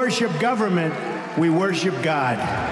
worship government, we worship God.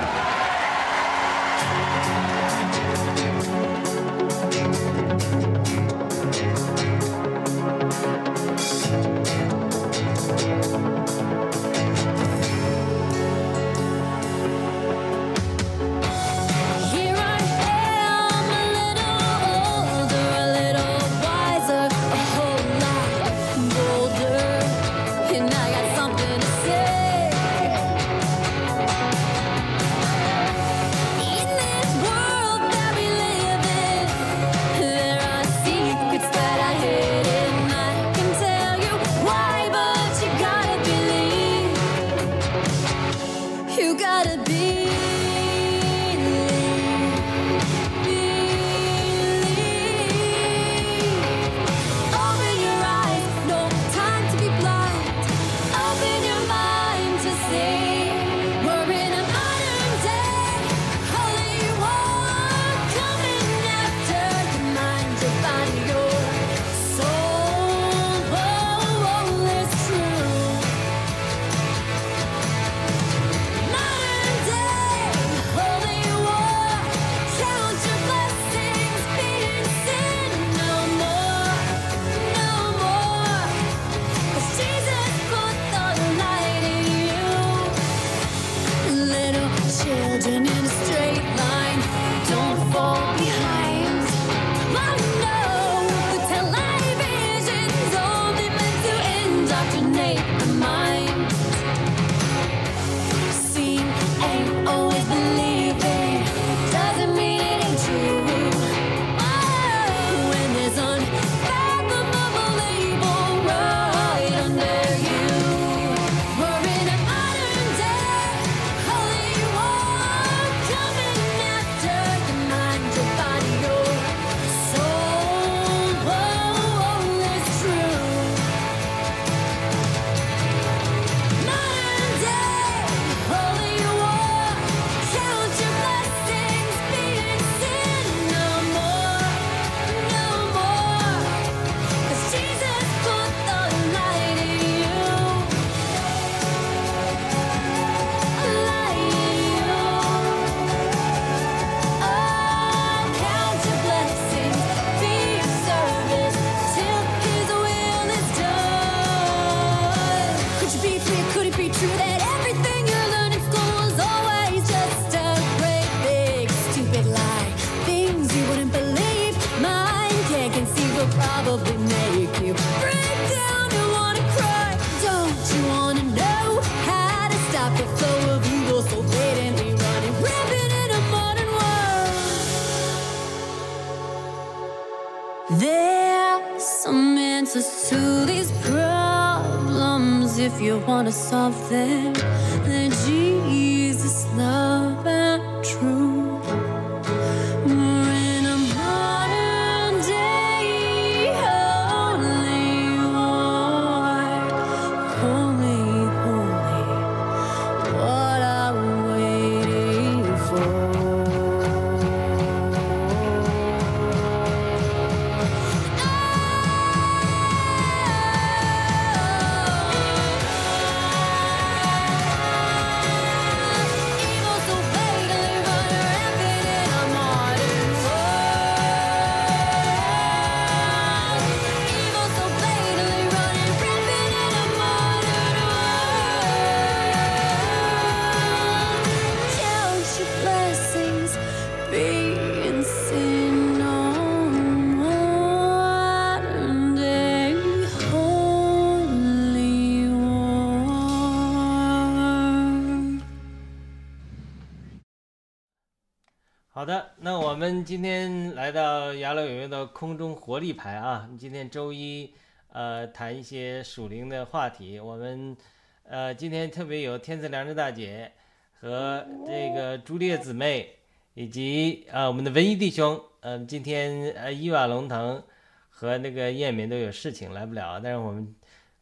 今天来到雅乐有约的空中活力牌啊，今天周一，呃，谈一些属灵的话题。我们，呃，今天特别有天赐良知大姐和这个朱烈姊妹，以及呃我们的文艺弟兄，嗯、呃，今天呃伊瓦龙腾和那个燕敏都有事情来不了，但是我们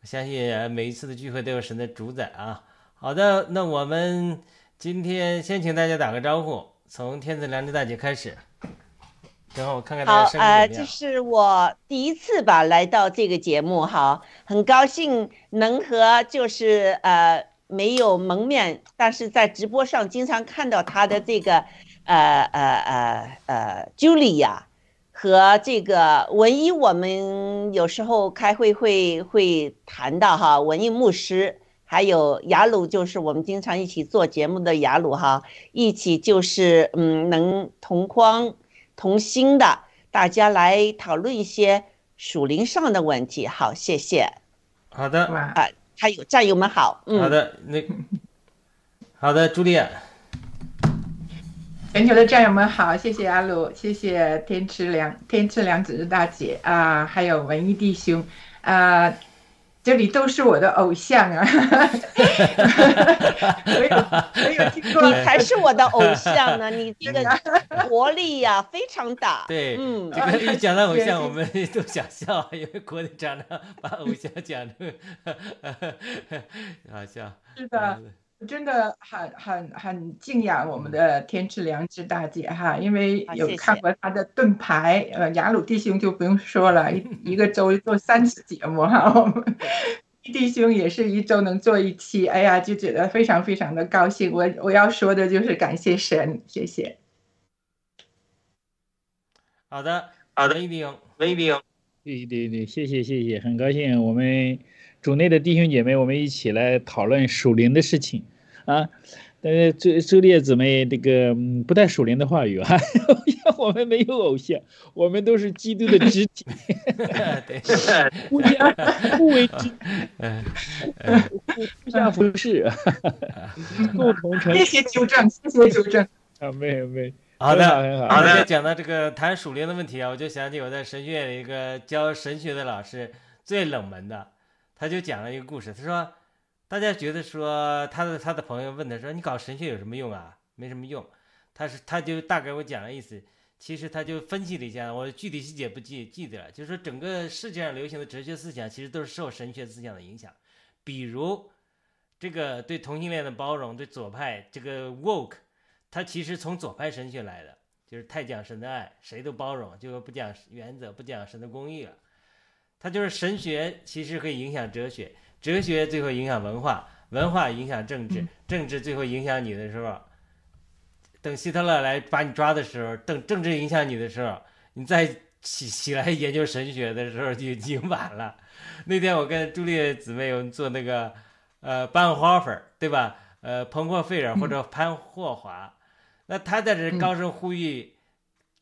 相信每一次的聚会都有神的主宰啊。好的，那我们今天先请大家打个招呼。从天赐良知大姐开始，然后看看大家声音好，呃，这是我第一次吧来到这个节目，好，很高兴能和就是呃没有蒙面，但是在直播上经常看到他的这个呃呃呃呃 Julia 和这个文艺，我们有时候开会会会谈到哈，文艺牧师。还有雅鲁，就是我们经常一起做节目的雅鲁哈，一起就是嗯，能同框同心的，大家来讨论一些属灵上的问题。好，谢谢。好的，啊，还有战友们好，嗯，好的，那好的，朱丽叶，全球的战友们好，谢谢阿鲁，谢谢天赐良天赐良子大姐啊，还有文艺弟兄啊。这里都是我的偶像啊！我有我有听过，你才是我的偶像呢，你这个活力呀、非常大。对，嗯这个一讲到偶像，我们都想笑，因为国内常常把偶像讲的 好笑。是的，我真的很很很敬仰我们的天赐良知大姐哈，因为有看过她的盾牌，呃，雅鲁弟兄就不用说了，一一个周做三次节目哈，我们 弟兄也是一周能做一期，哎呀，就觉得非常非常的高兴。我我要说的就是感谢神，谢谢。好的，好的，一定威兵，对对对，谢谢谢谢，很高兴我们主内的弟兄姐妹，我们一起来讨论属灵的事情啊。但是周周列姊妹这个嗯不带属灵的话语啊，我们没有偶像，我们都是基督的肢体 对，互相互为肢体，嗯互互相服侍，啊共同成谢谢纠正，谢谢纠正。啊，没有没有，好的，很好很好那讲到这个谈属灵的问题啊，我就想起我在神学院一个教神学的老师，最冷门的，他就讲了一个故事。他说，大家觉得说他的他的朋友问他说，你搞神学有什么用啊？没什么用。他是他就大概我讲了意思，其实他就分析了一下，我具体细节不记记得了，就是说整个世界上流行的哲学思想其实都是受神学思想的影响，比如这个对同性恋的包容，对左派这个 woke。它其实从左派神学来的，就是太讲神的爱，谁都包容，就不讲原则，不讲神的公义了。它就是神学，其实可以影响哲学，哲学最后影响文化，文化影响政治，政治最后影响你的时候，等希特勒来把你抓的时候，等政治影响你的时候，你再起起来研究神学的时候就已经晚了。那天我跟朱丽姊妹我们做那个呃班霍芬，对吧？呃，彭霍费尔或者潘霍华。那他在这高声呼吁，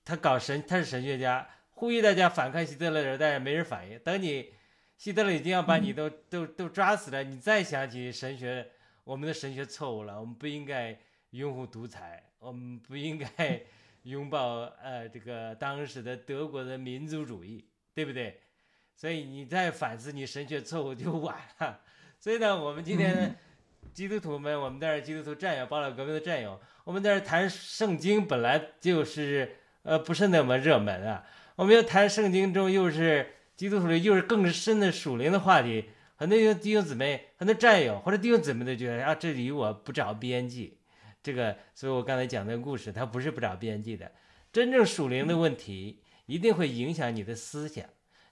他搞神，他是神学家，呼吁大家反抗希特勒的时候，但是没人反应。等你希特勒已经要把你都、都都抓死了，你再想起神学，我们的神学错误了，我们不应该拥护独裁，我们不应该拥抱呃这个当时的德国的民族主义，对不对？所以你再反思你神学错误就晚了。所以呢，我们今天基督徒们，我们在这基督徒战友，保守革命的战友。我们在这谈圣经本来就是呃不是那么热门啊，我们要谈圣经中又是基督徒里又是更深的属灵的话题，很多弟兄姊妹、很多战友或者弟兄姊妹都觉得啊，这里我不着边际。这个，所以我刚才讲那个故事，它不是不着边际的。真正属灵的问题一定会影响你的思想，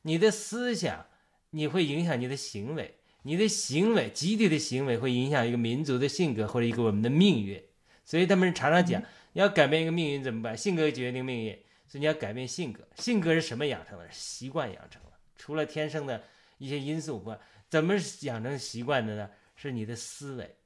你的思想你会影响你的行为，你的行为集体的行为会影响一个民族的性格或者一个我们的命运。所以他们常常讲，你要改变一个命运怎么办？性格决定命运，所以你要改变性格。性格是什么养成的？习惯养成了。除了天生的一些因素外，怎么养成习惯的呢？是你的思维。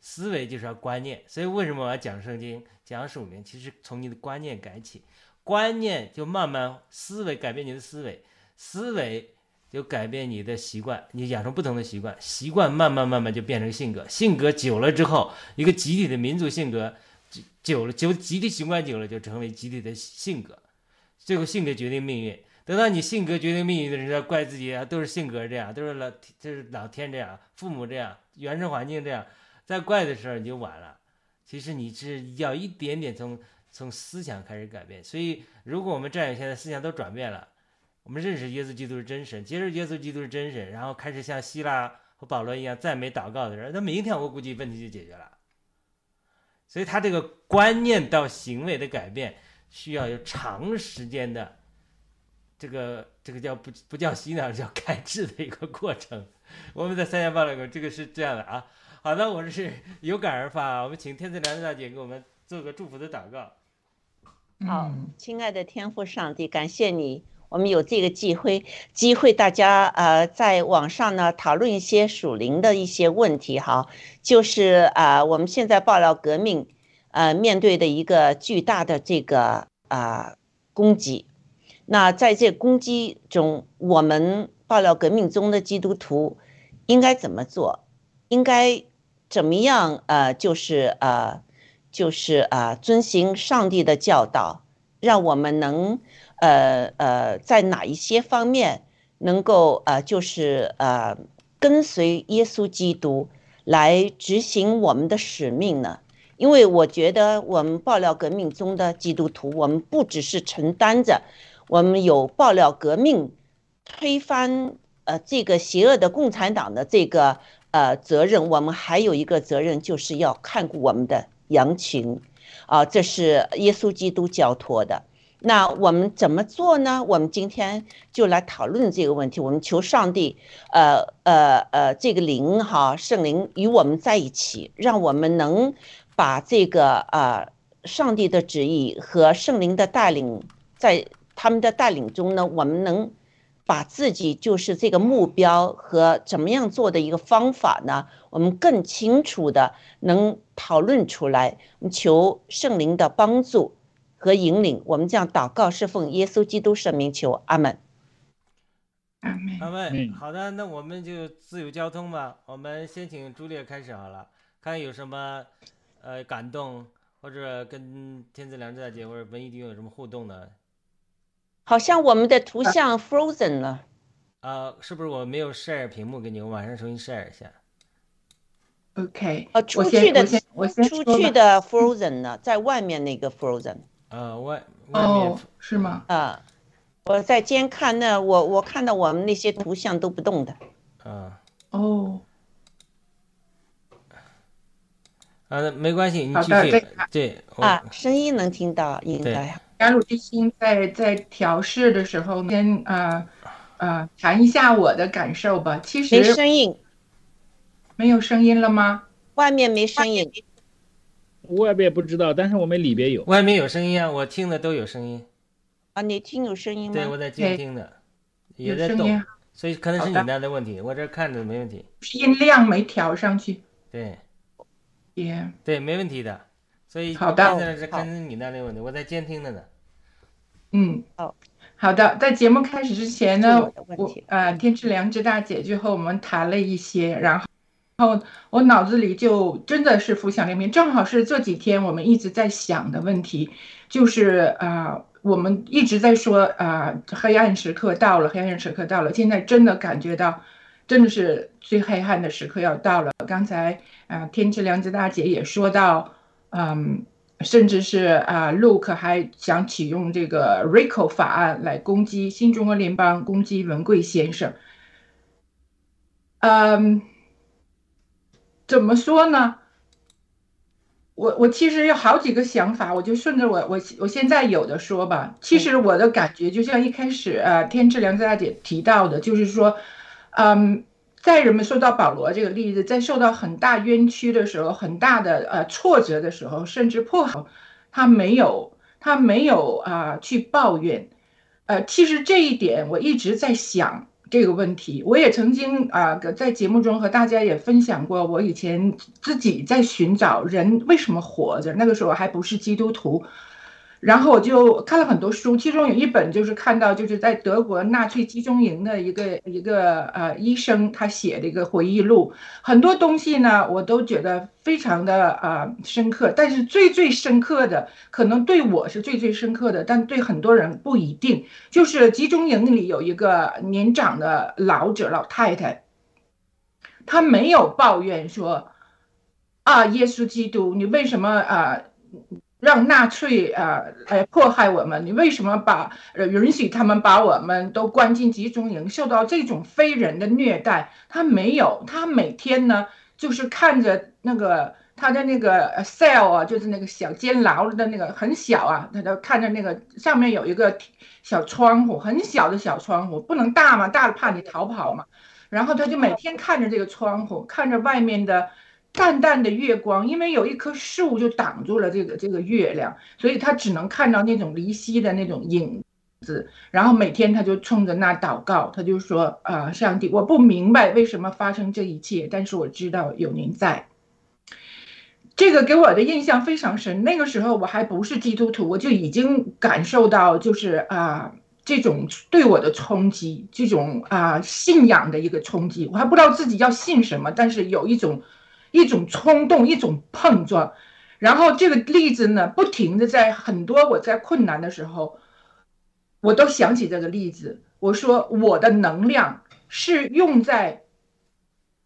思维就是要观念。所以为什么我要讲圣经、讲属灵？其实从你的观念改起，观念就慢慢思维改变你的思维，思维就改变你的习惯，你养成不同的习惯，习惯慢慢慢慢就变成性格，性格久了之后，一个集体的民族性格久了，就集体习惯久了就成为集体的性格，最后性格决定命运。等到你性格决定命运的时候，怪自己啊，都是性格这样，都是老就是老天这样，父母这样，原生环境这样，再怪的时候你就晚了。其实你是要一点点从从思想开始改变。所以，如果我们战友现在思想都转变了。我们认识耶稣基督是真神，接受耶稣基督是真神，然后开始像希腊和保罗一样赞美祷告的人，那明天我估计问题就解决了。所以他这个观念到行为的改变，需要有长时间的这个这个叫不不叫洗脑，叫改制的一个过程。我们在三峡报了个这个是这样的啊。好的，我是有感而发，我们请天赐良知大姐给我们做个祝福的祷告。好嗯，亲爱的天父上帝，感谢你，我们有这个机会，机会大家呃在网上呢讨论一些属灵的一些问题哈，就是啊、我们现在爆料革命呃面对的一个巨大的这个啊、攻击，那在这攻击中，我们爆料革命中的基督徒应该怎么做？应该怎么样？呃，就是呃。就是啊，遵行上帝的教导，让我们能呃呃在哪一些方面能够呃就是呃跟随耶稣基督来执行我们的使命呢？因为我觉得我们爆料革命中的基督徒，我们不只是承担着我们有爆料革命推翻呃这个邪恶的共产党的这个呃责任，我们还有一个责任，就是要看顾我们的羊群，啊，这是耶稣基督交托的。那我们怎么做呢？我们今天就来讨论这个问题。我们求上帝，呃呃呃，这个灵哈，圣灵与我们在一起，让我们能把这个啊、上帝的旨意和圣灵的带领，在他们的带领中呢，我们能把自己就是这个目标和怎么样做的一个方法呢，我们更清楚的能讨论出来。求圣灵的帮助和引领，我们这样祷告是奉耶稣基督圣名求，阿门。阿门，好的，那我们就自由交通吧。我们先请朱烈开始好了，看有什么呃感动，或者跟天赐良知大姐或者文艺弟兄有什么互动的。好像我们的图像 frozen 了，呃，是不是我没有 share 屏幕给你？我马上重新 share 一下。OK，呃，出去的我先出去的 frozen 呢，在外面那个 frozen 呃，外外面哦，是吗？啊、我在监看那，我我看到我们那些图像都不动的。啊哦，啊，那没关系，你好继续。对，啊，声音能听到，应对该。雅鲁地心在在调试的时候，先呃呃谈一下我的感受吧。其实没声音，没有声音了吗？外面没声音。外边不知道，但是我们里边有。外面有声音啊，我听的都有声音。啊，你听有声音吗？对，我在监听的，也在动，，所以可能是你那的问题。我这看着没问题。是音量没调上去。对也对，没问题的。所以好的现在是你那的问题，我在监听的呢。嗯好，好的。在节目开始之前呢我呃天之良知大姐就和我们谈了一些，然后。然后我脑子里就真的是浮想联翩，正好是这几天我们一直在想的问题，就是啊、我们一直在说啊、黑暗时刻到了，黑暗时刻到了，现在真的感觉到，真的是最黑暗的时刻要到了。刚才啊、天之良知大姐也说到，嗯，甚至是啊、呃、，Luke 还想启用这个 RICO 法案来攻击新中国联邦，攻击文贵先生。嗯，怎么说呢？我我其实有好几个想法，我就顺着我我我现在有的说吧。其实我的感觉就像一开始呃，天之良知大姐提到的，就是说，嗯，在人们说到保罗这个例子，在受到很大冤屈的时候，很大的呃挫折的时候，甚至迫害，他没有他没有啊、去抱怨，呃，其实这一点我一直在想这个问题。我也曾经啊、在节目中和大家也分享过，我以前自己在寻找人为什么活着，那个时候还不是基督徒。然后我就看了很多书，其中有一本就是看到就是在德国纳粹集中营的一个一个呃医生他写的一个回忆录，很多东西呢我都觉得非常的呃深刻，但是最最深刻的可能对我是最最深刻的，但对很多人不一定。就是集中营里有一个年长的老者老太太，她没有抱怨说啊，耶稣基督，你为什么啊？让纳粹啊来迫害我们，你为什么把呃允许他们把我们都关进集中营，受到这种非人的虐待？他没有，他每天呢就是看着那个他的那个呃 cell 啊，就是那个小监牢的那个很小啊，他就看着那个上面有一个小窗户，很小的小窗户，不能大嘛，大了怕你逃跑嘛。然后他就每天看着这个窗户，看着外面的淡淡的月光，因为有一棵树就挡住了这个这个月亮，所以他只能看到那种离析的那种影子。然后每天他就冲着那祷告，他就说：“啊、上帝，我不明白为什么发生这一切，但是我知道有您在。”这个给我的印象非常深。那个时候我还不是基督徒，我就已经感受到，就是啊、这种对我的冲击，这种啊、信仰的一个冲击。我还不知道自己要信什么，但是有一种一种冲动，一种碰撞。然后这个例子呢，不停的在很多我在困难的时候，我都想起这个例子。我说我的能量是用在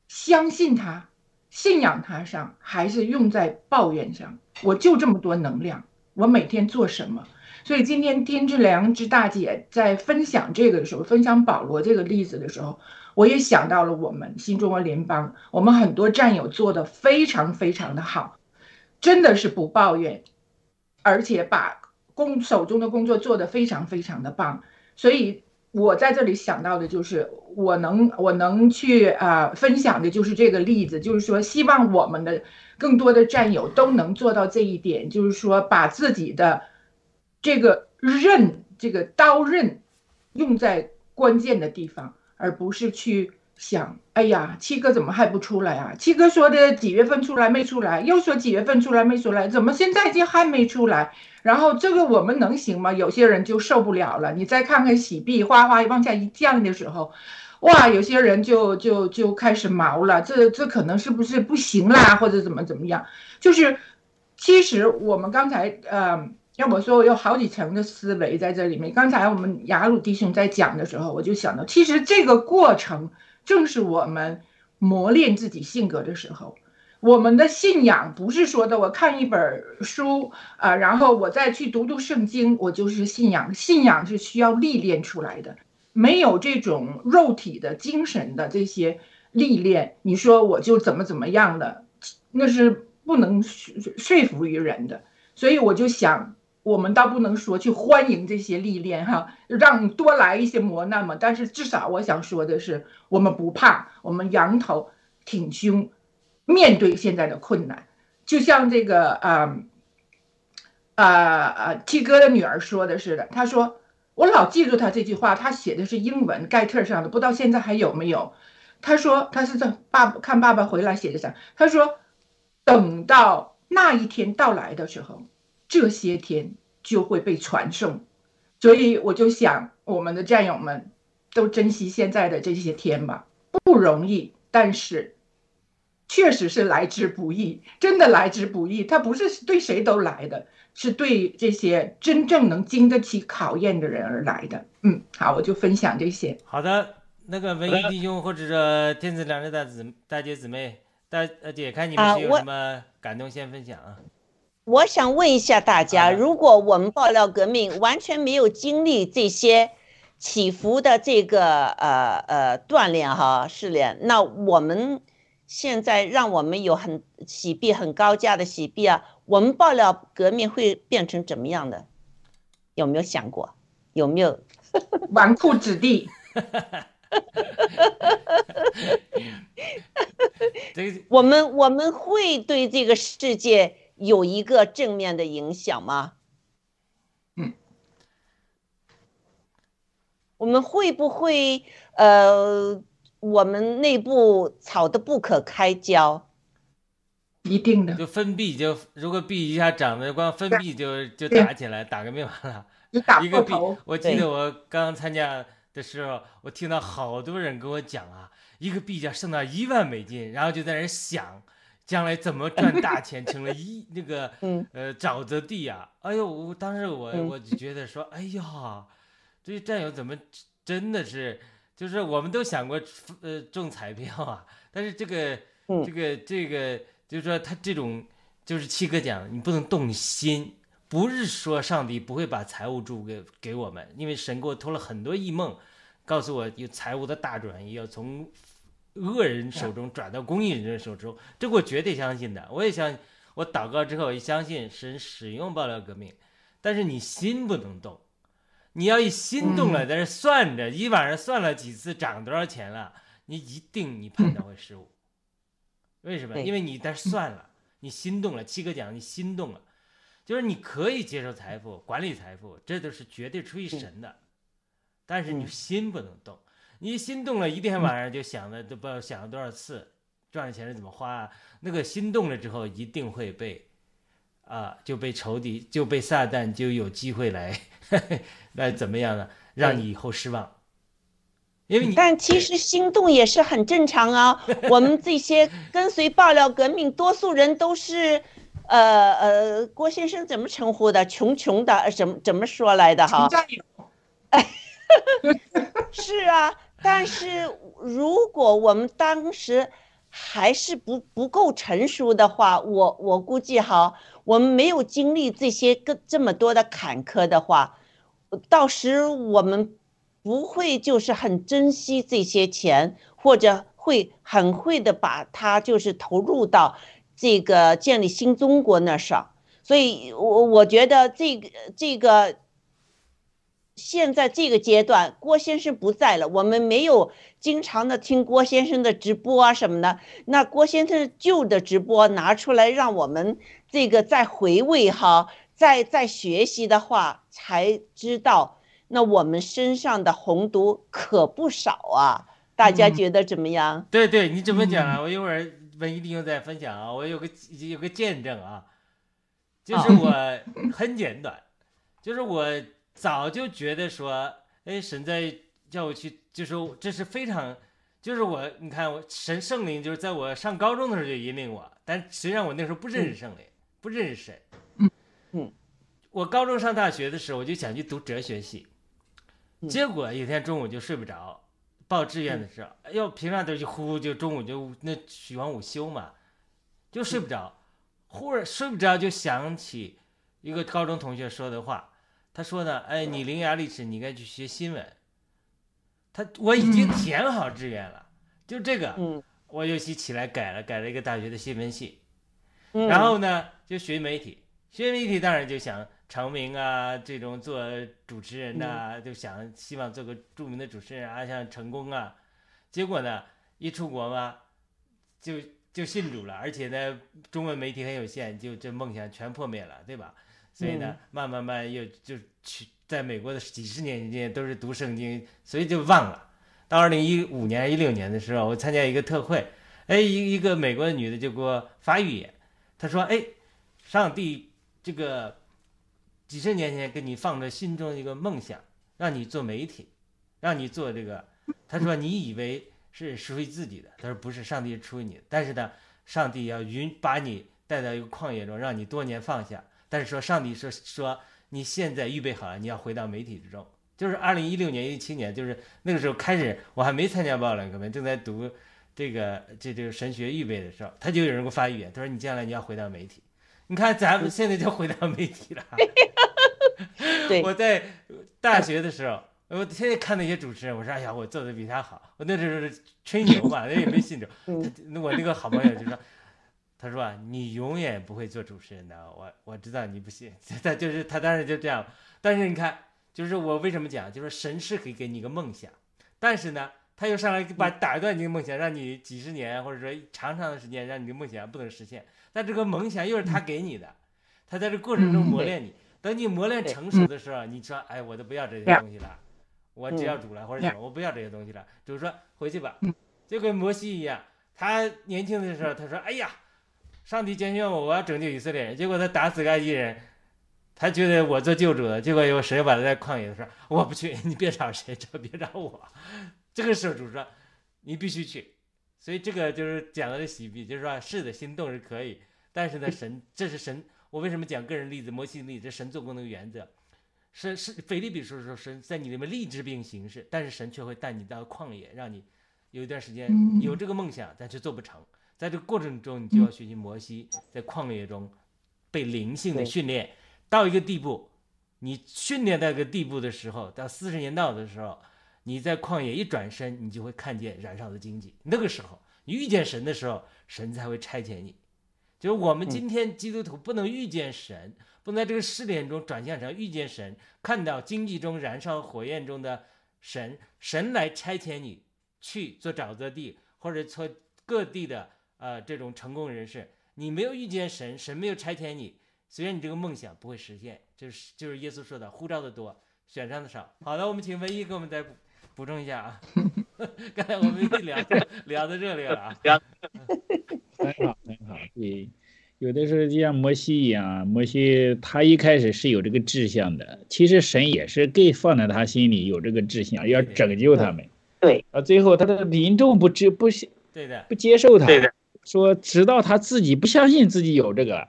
相信他、信仰他上，还是用在抱怨上？我就这么多能量，我每天做什么？所以今天天之良知大姐在分享这个的时候，分享保罗这个例子的时候，我也想到了我们新中国联邦，我们很多战友做的非常非常的好，真的是不抱怨，而且把工手中的工作做得非常非常的棒。所以我在这里想到的就是，我能我能去啊、分享的就是这个例子，就是说希望我们的更多的战友都能做到这一点，就是说把自己的这个刃，这个刀刃用在关键的地方，而不是去想，哎呀，七哥怎么还不出来啊？七哥说的几月份出来没出来，又说几月份出来没出来，怎么现在就还没出来？然后这个我们能行吗？有些人就受不了了。你再看看喜币哗哗往下一降的时候，哇，有些人就就就开始毛了，这这可能是不是不行啦，或者怎么怎么样？就是其实我们刚才呃。要我说，我有好几层的思维在这里面。刚才我们雅鲁弟兄在讲的时候，我就想到，其实这个过程正是我们磨练自己性格的时候。我们的信仰不是说的我看一本书啊、然后我再去读读圣经，我就是信仰。信仰是需要历练出来的，没有这种肉体的、精神的这些历练，你说我就怎么怎么样的，那是不能说说服于人的。所以我就想，我们倒不能说去欢迎这些历练哈，让多来一些磨难嘛。但是至少我想说的是，我们不怕，我们仰头挺胸，面对现在的困难。就像这个啊啊啊七哥的女儿说的似的，她说我老记住她这句话，她写的是英文盖特上的，不知道现在还有没有。她说她是在爸爸看爸爸回来写的啥？她说等到那一天到来的时候，这些天就会被传送。所以我就想，我们的战友们都珍惜现在的这些天吧，不容易，但是确实是来之不易，真的来之不易。它不是对谁都来的，是对这些真正能经得起考验的人而来的。嗯，好，我就分享这些。好的，那个文艺弟兄或者说天赐良知大姊大姐姊妹大呃姐，看你们是有什么感动先分享啊？我想问一下大家，如果我们爆料革命完全没有经历这些起伏的这个呃呃锻炼哈试炼，那我们现在让我们有很洗币很高价的洗币啊，我们爆料革命会变成怎么样的？有没有想过？有没有？纨绔子弟，这 个我们我们会对这个世界有一个正面的影响吗？嗯，我们会不会呃，我们内部吵得不可开交？一定的，就分币就如果币一下涨的光分币就就打起来，打个没完了。一个币我记得我刚参加的时候，我听到好多人跟我讲啊，一个币价升到一万美金，然后就在那儿想，将来怎么赚大钱，成了一那个嗯呃沼泽地啊！哎呦，我当时我嗯我就觉得说，哎呀，这些战友怎么真的是，就是我们都想过呃中彩票啊，但是这个嗯这个这个就是说他这种就是七哥讲，你不能动心。不是说上帝不会把财务注给给我们，因为神给我托了很多异梦，告诉我有财务的大转移，要从恶人手中转到公益人的手中，这个我绝对相信的。我也相，我祷告之后也相信神使用爆料革命，但是你心不能动，你要一心动了，在这算着，一晚上算了几次涨多少钱了，你一定你判断会失误。为什么？因为你但是算了，你心动了，七哥讲你心动了，就是你可以接受财富、管理财富，这都是绝对出于神的，但是你嗯。心不能动，你心动了，一天晚上就想的都不知道想了多少次，赚了钱是怎么花啊？那个心动了之后，一定会被啊、就被仇敌，就被撒旦就有机会来 来怎么样呢？让你以后失望，因为你但其实心动也是很正常啊。我们这些跟随爆料革命，多数人都是，呃呃，郭先生怎么称呼的？穷穷的，呃怎么怎么说来的哈？战 友是啊，但是如果我们当时还是不不够成熟的话，我我估计哈，我们没有经历这些个这么多的坎坷的话，到时我们不会就是很珍惜这些钱，或者会很会的把它就是投入到这个建立新中国那上。所以我我觉得这个这个现在这个阶段，郭先生不在了，我们没有经常的听郭先生的直播啊什么的。那郭先生旧的直播拿出来，让我们这个再回味哈，再再学习的话，才知道那我们身上的红毒可不少啊。大家嗯觉得怎么样？对对，你怎么讲啊？我一会儿文艺弟兄再分享啊。我有个有个见证啊，就是我很简短，就是我早就觉得说，哎，神在叫我去，就是这是非常，就是我你看我神圣灵就是在我上高中的时候就引领我，但实际上我那时候不认识圣灵，不认识神。嗯嗯，我高中上大学的时候，我就想去读哲学系，嗯结果有天中午就睡不着。报志愿的时候，哎呦，平常都就呼，就中午就那喜欢午休嘛，就睡不着。忽然睡不着，就想起一个高中同学说的话。他说呢，哎，你伶牙俐齿，你应该去学新闻。他我已经填好志愿了，就这个，嗯我又起起来改了，改了一个大学的新闻系。嗯，然后呢，就学媒体，学媒体当然就想成名啊，这种做主持人呐、就想希望做个著名的主持人啊，想成功啊。结果呢，一出国嘛，就就信主了，而且呢，中文媒体很有限，就这梦想全破灭了，对吧？所以呢，慢慢慢又就去在美国的几十年间都是读圣经，所以就忘了。到二零一五年、一六年的时候，我参加一个特会，哎，一一个美国的女的就给我发预言，她说：“哎，上帝这个几十年前给你放着心中一个梦想，让你做媒体，让你做这个。她说你以为是属于自己的，她说不是，上帝是出于你的。但是呢，上帝要允把你带到一个旷野中，让你多年放下。但是说上帝说说你现在预备好了，你要回到媒体之中。就是二零一六年、一七年，就是那个时候开始，我还没参加报了，可能正在读这个这这个神学预备的时候，他就有人给我发预言，他说你将来你要回到媒体。你看咱们现在就回到媒体了。对我在大学的时候，我天天看那些主持人，我说哎呀，我做的比他好。我那时候是吹牛嘛，那也没信着。嗯那我那个好朋友就说，他说啊，你永远不会做主持人的，我我知道你不信。他就是他当时就这样，但是你看，就是我为什么讲，就是神是可以给你一个梦想，但是呢。他又上来把打断你的梦想，让你几十年或者说长长的时间让你的梦想不能实现。但这个梦想又是他给你的，他在这过程中磨练你。等你磨练成熟的时候，你说：“哎，我都不要这些东西了，我只要主了或者什么，我不要这些东西了。”主说：“回去吧。”就跟摩西一样，他年轻的时候他说：“哎呀，上帝拣选我，我要拯救以色列人。”结果他打死埃及人，他觉得我做救主了。结果有谁把他在旷野说：“我不去，你别找谁，这别找我。”这个时候主说：“你必须去。”所以这个就是讲的喜笔，就是说是的，心动是可以，但是呢，神这是神。我为什么讲个人例子、摩西的例子？这神做工的原则。是是，腓立比书说神在你里面立志并行事，但是神却会带你到旷野，让你有一段时间有这个梦想，但却做不成。在这个过程中，你就要学习摩西在旷野中被灵性的训练到一个地步。你训练到一个地步的时候，到四十年到的时候，你在旷野一转身，你就会看见燃烧的荆棘。那个时候，你遇见神的时候，神才会差遣你。就是我们今天基督徒不能遇见神，不能在这个试炼中转向神，遇见神，看到荆棘中燃烧火焰中的神，神来差遣你去做沼泽地或者做各地的呃这种成功人士，你没有遇见神，神没有差遣你，虽然你这个梦想不会实现，就是就是耶稣说的，呼召的多，选上的少。好的，我们请文一给我们再补补充一下啊。刚才我们一聊聊得热烈了啊。很好，很好。对，有的时候就像摩西一样啊，摩西他一开始是有这个志向的，其实神也是给放在他心里有这个志向，要拯救他们。对，啊，最后他的民众不知不信对的，不接受他，对的说直到他自己不相信自己有这个，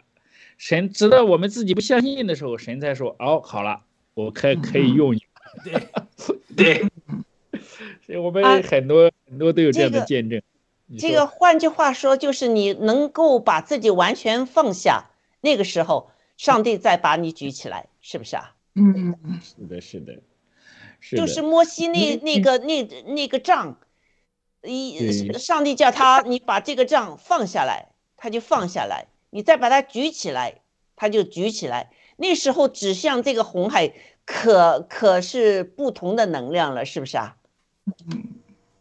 神直到我们自己不相信的时候，神才说哦，好了，我可可以用你。对，对，所以我们啊很多、很多都有这样的见证。你这个换句话说，就是你能够把自己完全放下，那个时候上帝再把你举起来，是不是啊？嗯，是的，是的，是的，就是摩西那嗯那个那那个杖，一上帝叫他你把这个杖放下来，他就放下来，你再把它举起来，他就举起来。那时候指向这个红海，可可是不同的能量了，是不是啊？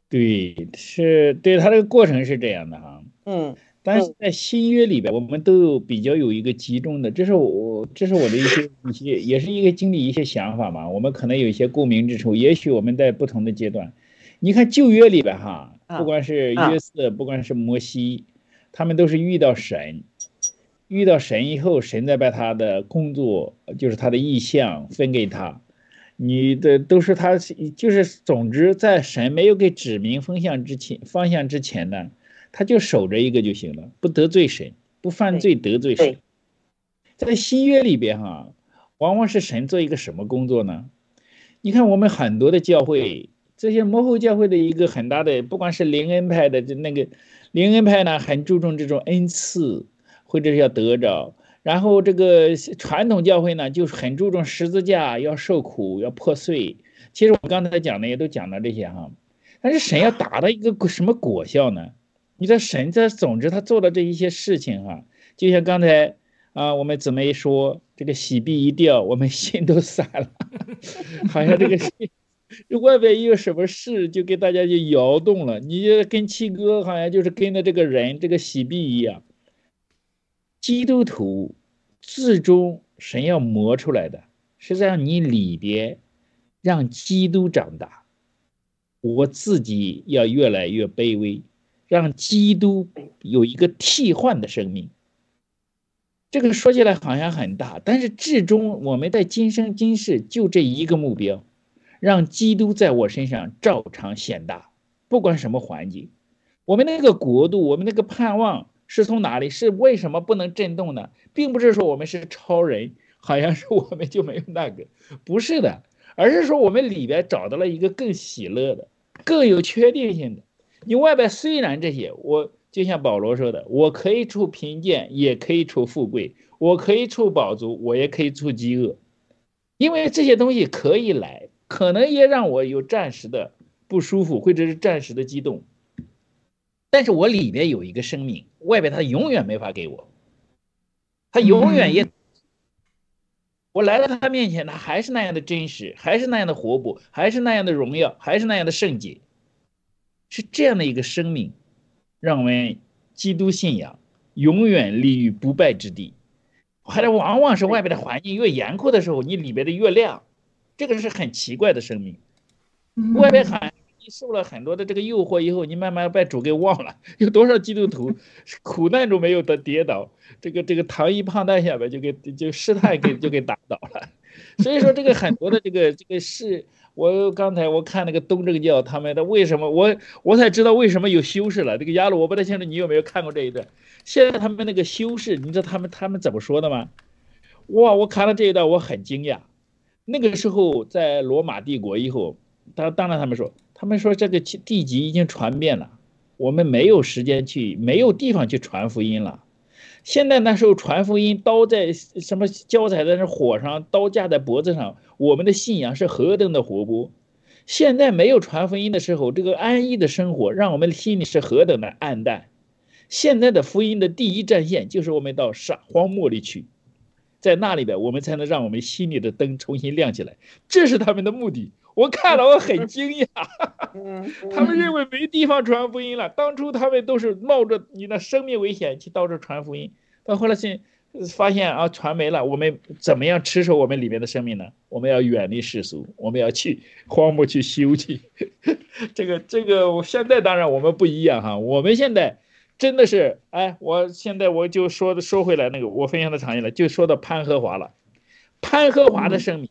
对，是对他这个过程是这样的哈。嗯但是在新约里边，我们都有比较有一个集中的，这是我这是我的一些一些，也是一个经历一些想法嘛。我们可能有一些共鸣之处，也许我们在不同的阶段，你看旧约里边哈，啊不管是啊约瑟，不管是摩西，他们都是遇到神，遇到神以后，神再把他的工作，就是他的意向分给他。你的都是他，就是总之，在神没有给指明方向之前，方向之前呢，他就守着一个就行了，不得罪神，不犯罪得罪神。在新约里边哈，往往是神做一个什么工作呢？你看我们很多的教会，这些幕后教会的一个很大的，不管是灵恩派的，就那个灵恩派呢，很注重这种恩赐，或者是要得着。然后这个传统教会呢，就是很注重十字架，要受苦，要破碎。其实我刚才讲的也都讲到这些哈，但是神要达到一个什么果效呢？你的神在，总之他做的这一些事情哈，就像刚才啊，我们姊妹说这个喜币一掉，我们心都散了，好像这个外边一有什么事，就给大家就摇动了。你就跟七哥好像就是跟着这个人这个喜币一样。基督徒最终神要磨出来的，是让你里边让基督长大，我自己要越来越卑微，让基督有一个替换的生命。这个说起来好像很大，但是至终我们在今生今世就这一个目标，让基督在我身上照常显大，不管什么环境。我们那个国度，我们那个盼望是从哪里？是为什么不能震动呢？并不是说我们是超人，好像是我们就没有那个，不是的，而是说我们里边找到了一个更喜乐的、更有确定性的。你外边虽然这些，我就像保罗说的，我可以出贫贱，也可以出富贵；我可以出饱足，我也可以出饥饿。因为这些东西可以来，可能也让我有暂时的不舒服，或者是暂时的激动。但是我里边有一个生命，外边他永远没法给我，他永远也，我来到他面前，他还是那样的真实，还是那样的活泼，还是那样的荣耀，还是那样的圣洁，是这样的一个生命，让我们基督信仰永远立于不败之地。还有，往往是外边的环境越严酷的时候，你里边的越亮，这个是很奇怪的生命。外边很你受了很多的这个诱惑以后，你慢慢把主给忘了。有多少基督徒苦难中没有的跌倒，这个这个糖衣炮弹下边就给就试探给就给打倒了。所以说这个很多的这个这个是，我刚才我看那个东正教他们的为什么我我才知道为什么有修士了。这个亚鲁我不太清楚你有没有看过这一段。现在他们那个修士，你知道他们他们怎么说的吗？哇，我看了这一段我很惊讶。那个时候在罗马帝国以后。当当然，他们说，他们说这个地级已经传遍了，我们没有时间去，没有地方去传福音了。现在那时候传福音，刀在什么脚踩在那火上，刀架在脖子上，我们的信仰是何等的活泼。现在没有传福音的时候，这个安逸的生活让我们心里是何等的暗淡。现在的福音的第一战线就是我们到沙荒漠里去，在那里的，我们才能让我们心里的灯重新亮起来，这是他们的目的。我看了，我很 惊讶。嗯，他们认为没地方传福音了。当初他们都是冒着你的生命危险去到处传福音，到后来现发现啊，传没了。我们怎么样持守我们里面的生命呢？我们要远离世俗，我们要去荒漠去修去。这个这个，我现在当然我们不一样哈。我们现在真的是，哎，我现在我就说的说回来那个我分享的场景了，就说到潘和华了。潘和华的生命。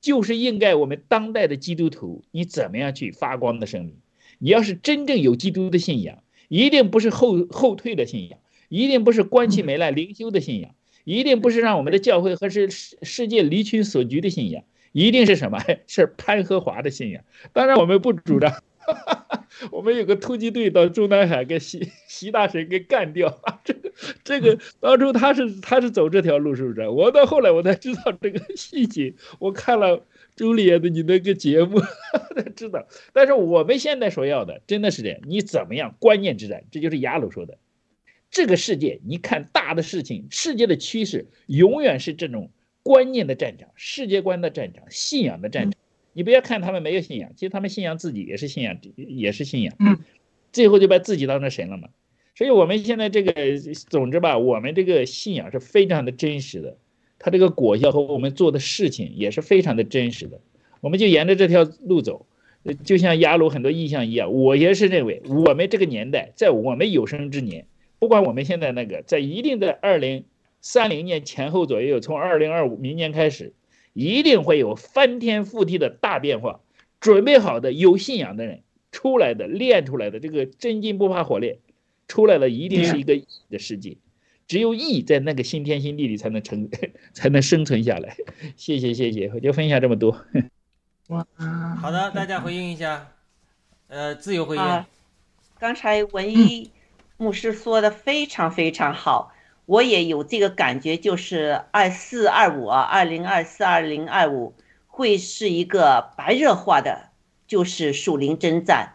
就是应该我们当代的基督徒，你怎么样去发光的生命？你要是真正有基督的信仰，一定不是后后退的信仰，一定不是关起门来灵修的信仰，一定不是让我们的教会和世世世界离群索居的信仰，一定是什么？是潘和华的信仰。当然，我们不主张。我们有个突击队到中南海给习习大神给干掉。这个这个当初他是他是走这条路，是不是？我到后来我才知道这个细节。我看了朱丽叶的你那个节目 才知道。但是我们现在所要的真的是这样，你怎么样？关键之战，这就是亚鲁说的。这个世界，你看大的事情，世界的趋势永远是这种观念的战场、世界观的战场、信仰的战场。你不要看他们没有信仰，其实他们信仰自己也是信仰，也是信仰。嗯，最后就把自己当成神了嘛。所以我们现在这个，总之吧，我们这个信仰是非常的真实的，它这个果效和我们做的事情也是非常的真实的。我们就沿着这条路走，就像雅鲁很多意象一样。我也是认为，我们这个年代，在我们有生之年，不管我们现在那个，在一定的二零三零年前后左右，从二零二五明年开始。一定会有翻天覆地的大变化，准备好的有信仰的人出来的练出来的这个真金不怕火炼，出来了一定是一个义的世界，只有义在那个新天新地里才能成，才能生存下来。谢谢谢谢，我就分享这么多。哇，好的，大家回应一下，呃，自由回应。啊，刚才文一牧师说的非常非常好。我也有这个感觉，就是二四二五啊，二零二四二零二五会是一个白热化的，就是属灵征战。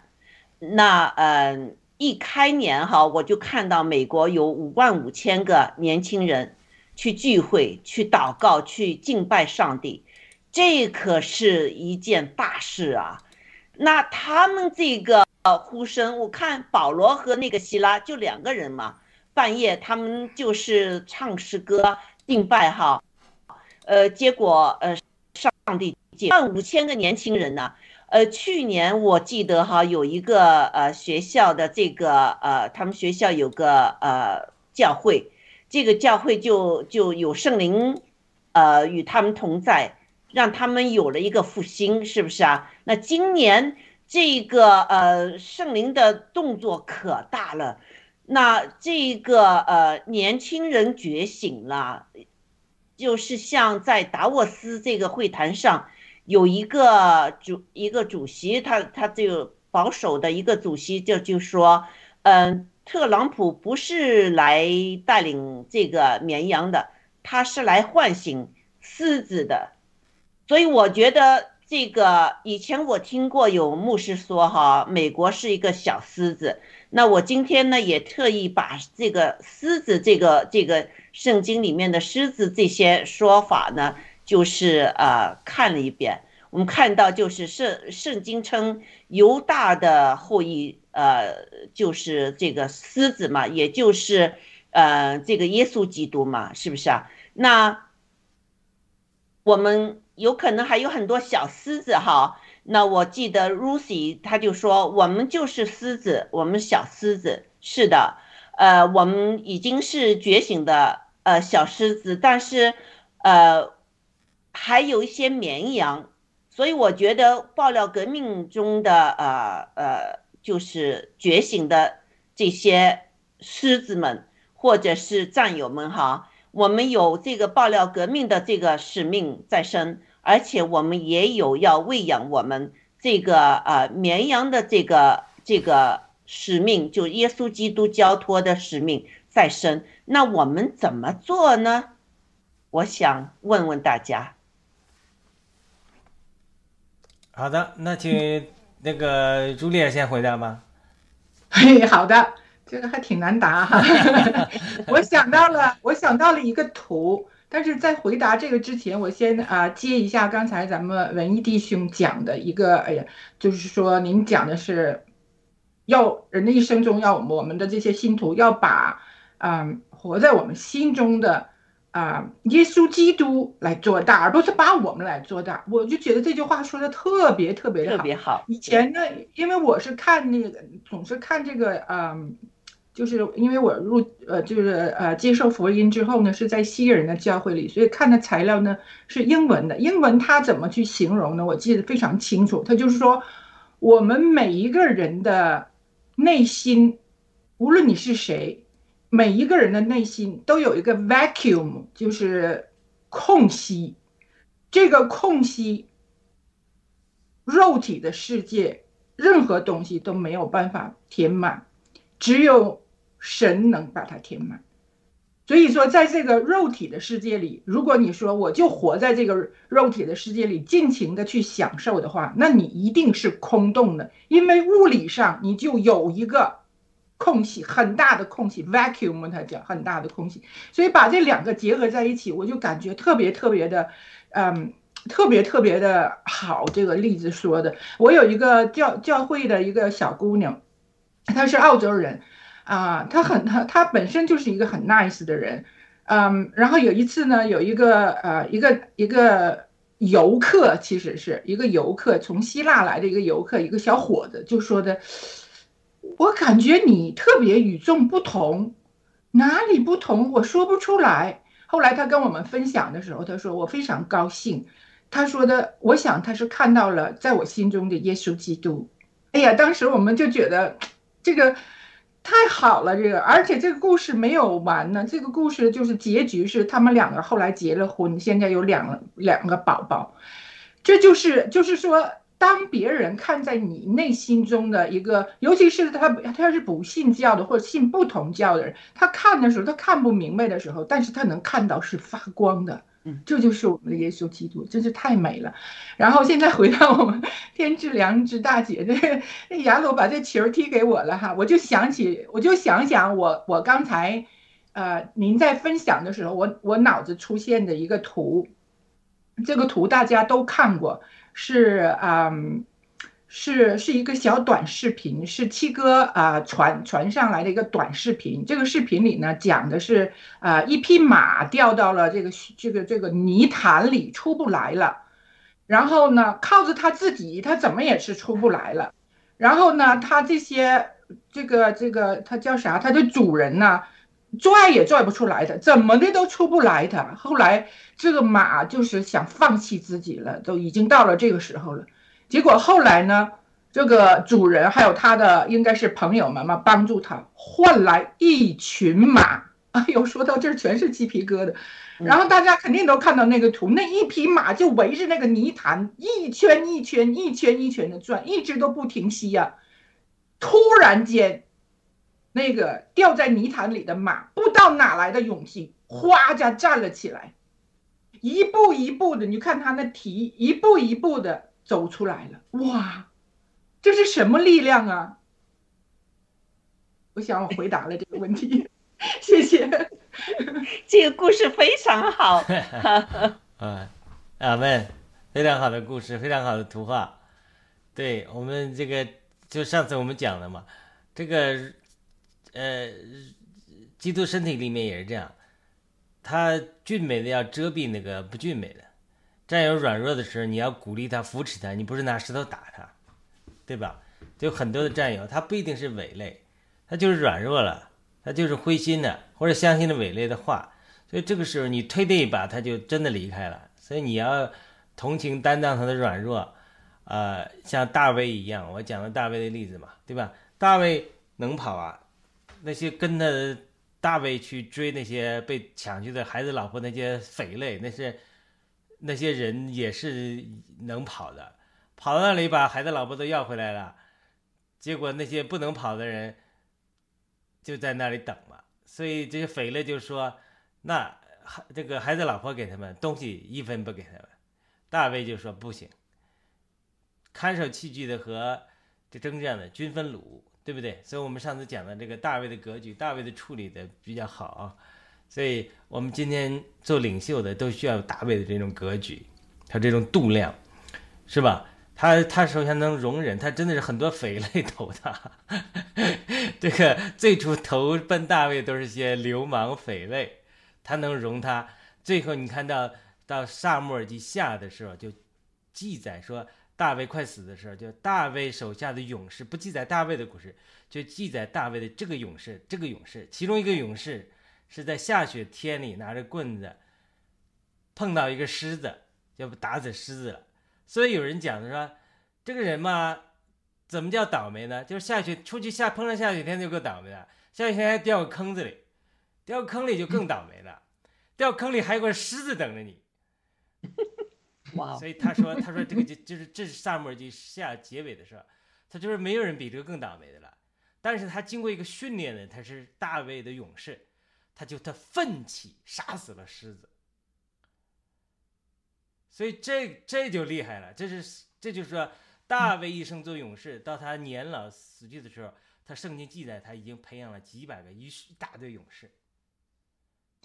那嗯，一开年哈，我就看到美国有五万五千个年轻人去聚会、去祷告、去敬拜上帝，这可是一件大事啊。那他们这个呼声，我看保罗和那个希拉就两个人嘛。半夜，他们就是唱诗歌敬拜哈，呃，结果呃，上帝借万五千个年轻人呢，呃，去年我记得哈，有一个呃学校的这个呃，他们学校有个呃教会，这个教会就就有圣灵，呃，与他们同在，让他们有了一个复兴，是不是啊？那今年这个呃圣灵的动作可大了。那这个呃年轻人觉醒了，就是像在达沃斯这个会谈上，有一个主一个主席，他他这个保守的一个主席就就说，嗯，特朗普不是来带领这个绵羊的，他是来唤醒狮子的，所以我觉得这个以前我听过有牧师说哈，美国是一个小狮子。那我今天呢，也特意把这个狮子这个这个圣经里面的狮子这些说法呢，就是呃看了一遍。我们看到就是圣圣经称犹大的后裔，呃，就是这个狮子嘛，也就是呃这个耶稣基督嘛，是不是啊？那我们有可能还有很多小狮子哈。那我记得 Lucy，他就说我们就是狮子，我们小狮子是的，呃，我们已经是觉醒的呃小狮子，但是呃还有一些绵羊，所以我觉得爆料革命中的呃呃就是觉醒的这些狮子们或者是战友们哈，我们有这个爆料革命的这个使命在身。而且我们也有要喂养我们这个呃绵羊的这个这个使命，就耶稣基督交托的使命在身。那我们怎么做呢？我想问问大家。好的，那请那个朱丽叶先回答吧。嘿，好的，这个还挺难答哈。我想到了，我想到了一个图。但是在回答这个之前，我先啊、接一下刚才咱们文艺弟兄讲的一个，哎呀，就是说您讲的是，要人的一生中要我们的这些信徒要把啊、活在我们心中的啊、耶稣基督来做大，而不是把我们来做大。我就觉得这句话说的特别特别的好。特别好。以前呢，因为我是看那个，总是看这个，嗯，就是因为我入呃，就是呃，接受福音之后呢，是在西人的教会里，所以看的材料呢是英文的。英文它怎么去形容呢？我记得非常清楚，它就是说，我们每一个人的内心，无论你是谁，每一个人的内心都有一个 vacuum，就是空隙。这个空隙肉体的世界，任何东西都没有办法填满，只有神能把它填满。所以说，在这个肉体的世界里，如果你说我就活在这个肉体的世界里，尽情的去享受的话，那你一定是空洞的，因为物理上你就有一个空隙，很大的空隙，vacuum，它叫很大的空隙。所以把这两个结合在一起，我就感觉特别特别的，嗯。特别特别的好，这个例子说的。我有一个教教会的一个小姑娘，她是澳洲人，啊、他很他他本身就是一个很 nice 的人，嗯，然后有一次呢，有一个呃一个一个游客，其实是一个游客从希腊来的一个游客，一个小伙子就说的，我感觉你特别与众不同，哪里不同我说不出来。后来他跟我们分享的时候，他说我非常高兴。他说的，我想他是看到了在我心中的耶稣基督。哎呀，当时我们就觉得这个太好了，这个而且这个故事没有完呢。这个故事就是结局是他们两个后来结了婚，现在有两两个宝宝。这就是就是说，当别人看在你内心中的一个，尤其是他他要是不信教的或者信不同教的人，他看的时候他看不明白的时候，但是他能看到是发光的。这就是我们的耶稣基督，真是太美了。然后现在回到我们 天之良知大姐，这那雅鲁把这球踢给我了哈，我就想起，我就想想我我刚才，呃，您在分享的时候，我我脑子出现的一个图，这个图大家都看过，是嗯。是是一个小短视频，是七哥啊、传传上来的一个短视频。这个视频里呢，讲的是啊、一匹马掉到了这个这个这个泥潭里出不来了，然后呢，靠着他自己，他怎么也是出不来了。然后呢，他这些这个这个他叫啥？他的主人呢，拽也拽不出来的，怎么的都出不来的。后来这个马就是想放弃自己了，都已经到了这个时候了。结果后来呢，这个主人还有他的应该是朋友们嘛，帮助他换来一群马。哎呦，说到这儿全是鸡皮疙瘩。然后大家肯定都看到那个图，那一匹马就围着那个泥潭一圈一圈、一圈一圈的转，一直都不停息呀、突然间，那个掉在泥潭里的马不知道哪来的勇气，哗家站了起来，一步一步的，你看他那蹄一步一步的走出来了，哇，这是什么力量啊？我想我回答了这个问题，谢谢。这个故事非常好。啊，阿门，非常好的故事，非常好的图画。对我们这个，就上次我们讲的嘛，这个呃，基督身体里面也是这样，它俊美的要遮蔽那个不俊美的，战友软弱的时候，你要鼓励他、扶持他，你不是拿石头打他，对吧？就很多的战友，他不一定是伪类，他就是软弱了，他就是灰心的，或者相信了伪类的话，所以这个时候你推他一把，他就真的离开了。所以你要同情担当他的软弱，呃，像大卫一样，我讲了大卫的例子嘛，对吧？大卫能跑啊，那些跟他大卫去追那些被抢去的孩子、老婆那些匪类，那些那些人也是能跑的，跑到那里把孩子、老婆都要回来了，结果那些不能跑的人就在那里等嘛。所以这些匪类就说：“那这个孩子、老婆给他们，东西一分不给他们。”大卫就说：“不行，看守器具的和这征战的均分掳，对不对？”所以我们上次讲的这个大卫的格局，大卫的处理的比较好啊。所以我们今天做领袖的都需要有大卫的这种格局，他这种度量，是吧？他他首先能容忍，他真的是很多匪类投他。这个最初投奔大卫都是些流氓匪类，他能容他。最后你看到到萨母尔记下的时候，就记载说大卫快死的时候，就大卫手下的勇士不记载大卫的故事，就记载大卫的这个勇士，这个勇士其中一个勇士是在下雪天里拿着棍子碰到一个狮子，就打死狮子了。所以有人讲的说，这个人嘛，怎么叫倒霉呢？就是下雪出去下碰上下雪天就够倒霉了，下雪天还掉个坑子里，掉坑里就更倒霉了，掉坑里还有个狮子等着你。哇哦所以他说，他说这个就就是这是萨母耳记下结尾的时候，他就是没有人比这个更倒霉的了。但是他经过一个训练呢，他是大卫的勇士，他就他奋起杀死了狮子。所以这这就厉害了，这是这就是说大卫一生做勇士，到他年老死去的时候，他圣经记载他已经培养了几百个一一大堆勇士。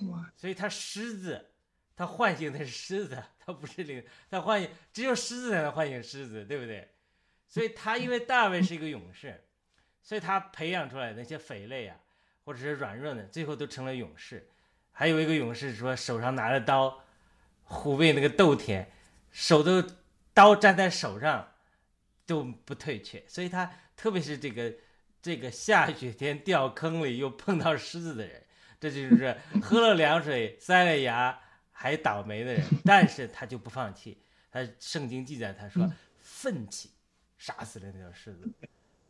哇，所以他狮子，他唤醒的是狮子，他不是灵，他唤醒只有狮子才能唤醒狮子，对不对？所以他因为大卫是一个勇士，所以他培养出来的那些匪类啊，或者是软弱的，最后都成了勇士。还有一个勇士说手上拿着刀，虎背那个斗田，手都刀粘在手上都不退却，所以他特别是这个这个下雪天掉坑里又碰到狮子的人。这就是喝了凉水、塞了牙还倒霉的人，但是他就不放弃。他圣经记载，他说奋起杀死了那条狮子。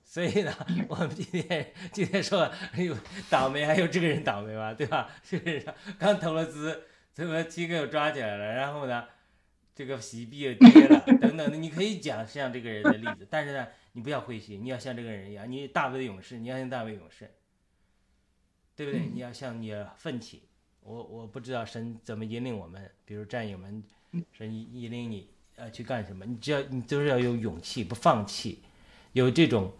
所以呢，我们今天今天说，哎呦，倒霉还有这个人倒霉吗？对吧？这个人刚投了资，怎么机构又抓起来了？然后呢，这个洗币又跌了，等等的，你可以讲像这个人的例子，但是呢，你不要灰心，你要像这个人一样，你大卫勇士，你要像大卫勇士。对不对？你要向你奋起。我我不知道神怎么引领我们，比如战友们，神引领你呃去干什么？你只要你就是要有勇气，不放弃，有这种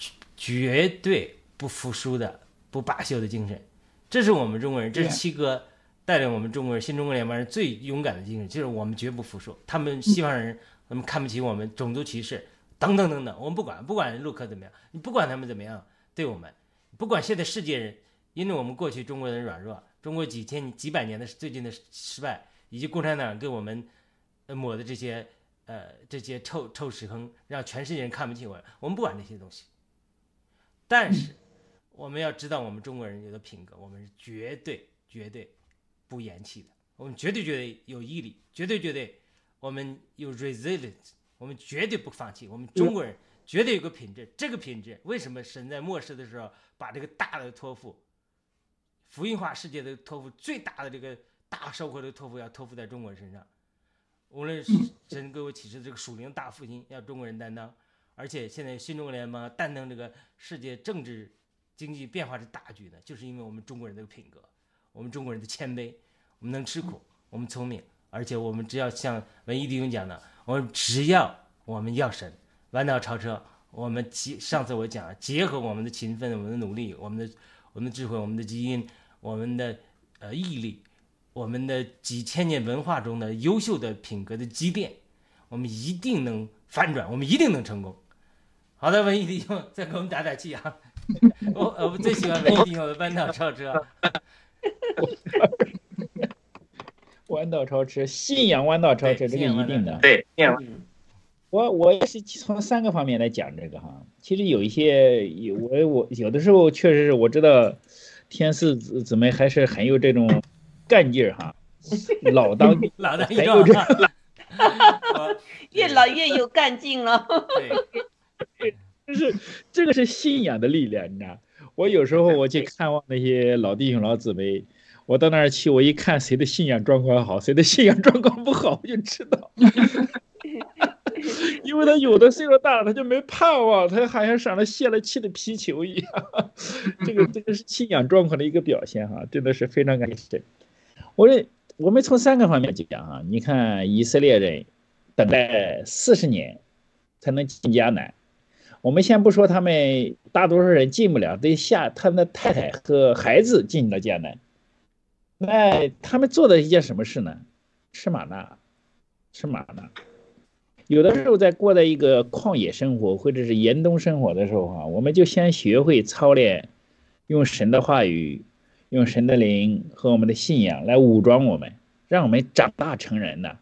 绝绝对不服输的、不罢休的精神。这是我们中国人，这是七哥带领我们中国人新中国联邦人最勇敢的精神，就是我们绝不服输。他们西方人他们看不起我们，种族歧视等等等等，我们不管，不管陆克怎么样，你不管他们怎么样对我们，不管现在世界人。因为我们过去中国人软弱，中国几千几百年的最近的失败，以及共产党给我们抹的这些呃这些臭臭屎坑，让全世界人看不起我们。我们不管这些东西，但是我们要知道，我们中国人有的品格，我们是绝对绝对不言弃的，我们绝对绝对有毅力，绝对绝对我们有 resilience，我们绝对不放弃。我们中国人绝对有个品质，这个品质为什么神在末世的时候把这个大的托付？福音化世界的托付最大的这个大收获的托付要托付在中国人身上，无论是 神给我启示的这个属灵大复兴要中国人担当，而且现在新中国联盟担当这个世界政治经济变化之大局呢，就是因为我们中国人的品格，我们中国人的谦卑，我们能吃苦，我们聪明，而且我们只要像文艺弟兄讲的，我们只要我们要神，弯道超车，我们结上次我讲了，结合我们的勤奋、我们的努力、我们的我们的智慧、我们的基因。我们的呃毅力，我们的几千年文化中的优秀的品格的积淀，我们一定能翻转，我们一定能成功。好的，文艺弟兄，再给我们打打气啊！我我们最喜欢文艺弟兄的弯道超车。弯道超车，信仰弯道超车，这个一定的。对，信仰我我也是从三个方面来讲这个哈。其实有一些有我我有的时候确实是我知道。天赐姊姊妹还是很有这种干劲儿哈，老 当老当益很有这壮。越老越有干劲了。对，就是这个是信仰的力量，你知道？我有时候我去看望那些老弟兄老姊妹，我到那儿去，我一看谁的信仰状况好，谁的信仰状况不好，我就知道。因为他有的岁数大了，他就没盼望，他好像上了泄了气的皮球一样。这个这个是信仰状况的一个表现哈，真的是非常感谢。我这我们从三个方面讲哈，你看以色列人等待四十年才能进迦南，我们先不说他们大多数人进不了，得下他们的太太和孩子进了迦南。那他们做的一件什么事呢？吃马纳，吃马纳。有的时候在过的一个旷野生活或者是严冬生活的时候啊，我们就先学会操练，用神的话语，用神的灵和我们的信仰来武装我们，让我们长大成人呐。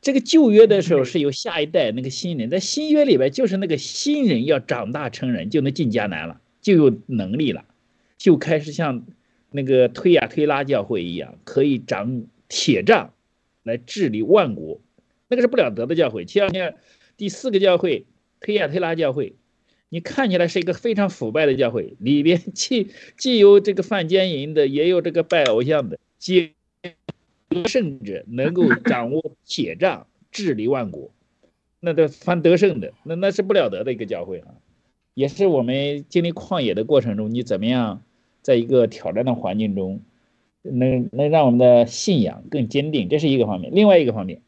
这个旧约的时候是有下一代那个新人，在新约里边就是那个新人要长大成人就能进迦南了，就有能力了，就开始像那个推亚推拉教会一样，可以掌铁杖来治理万国。那个是不了得的教会。前两天第四个教会推亚推拉教会，你看起来是一个非常腐败的教会，里边既既有这个犯奸淫的，也有这个拜偶像的，既得得胜者能够掌握铁杖治理万国，那都凡得胜的，那那是不了得的一个教会啊。也是我们经历旷野的过程中，你怎么样在一个挑战的环境中，能能让我们的信仰更坚定，这是一个方面。另外一个方面。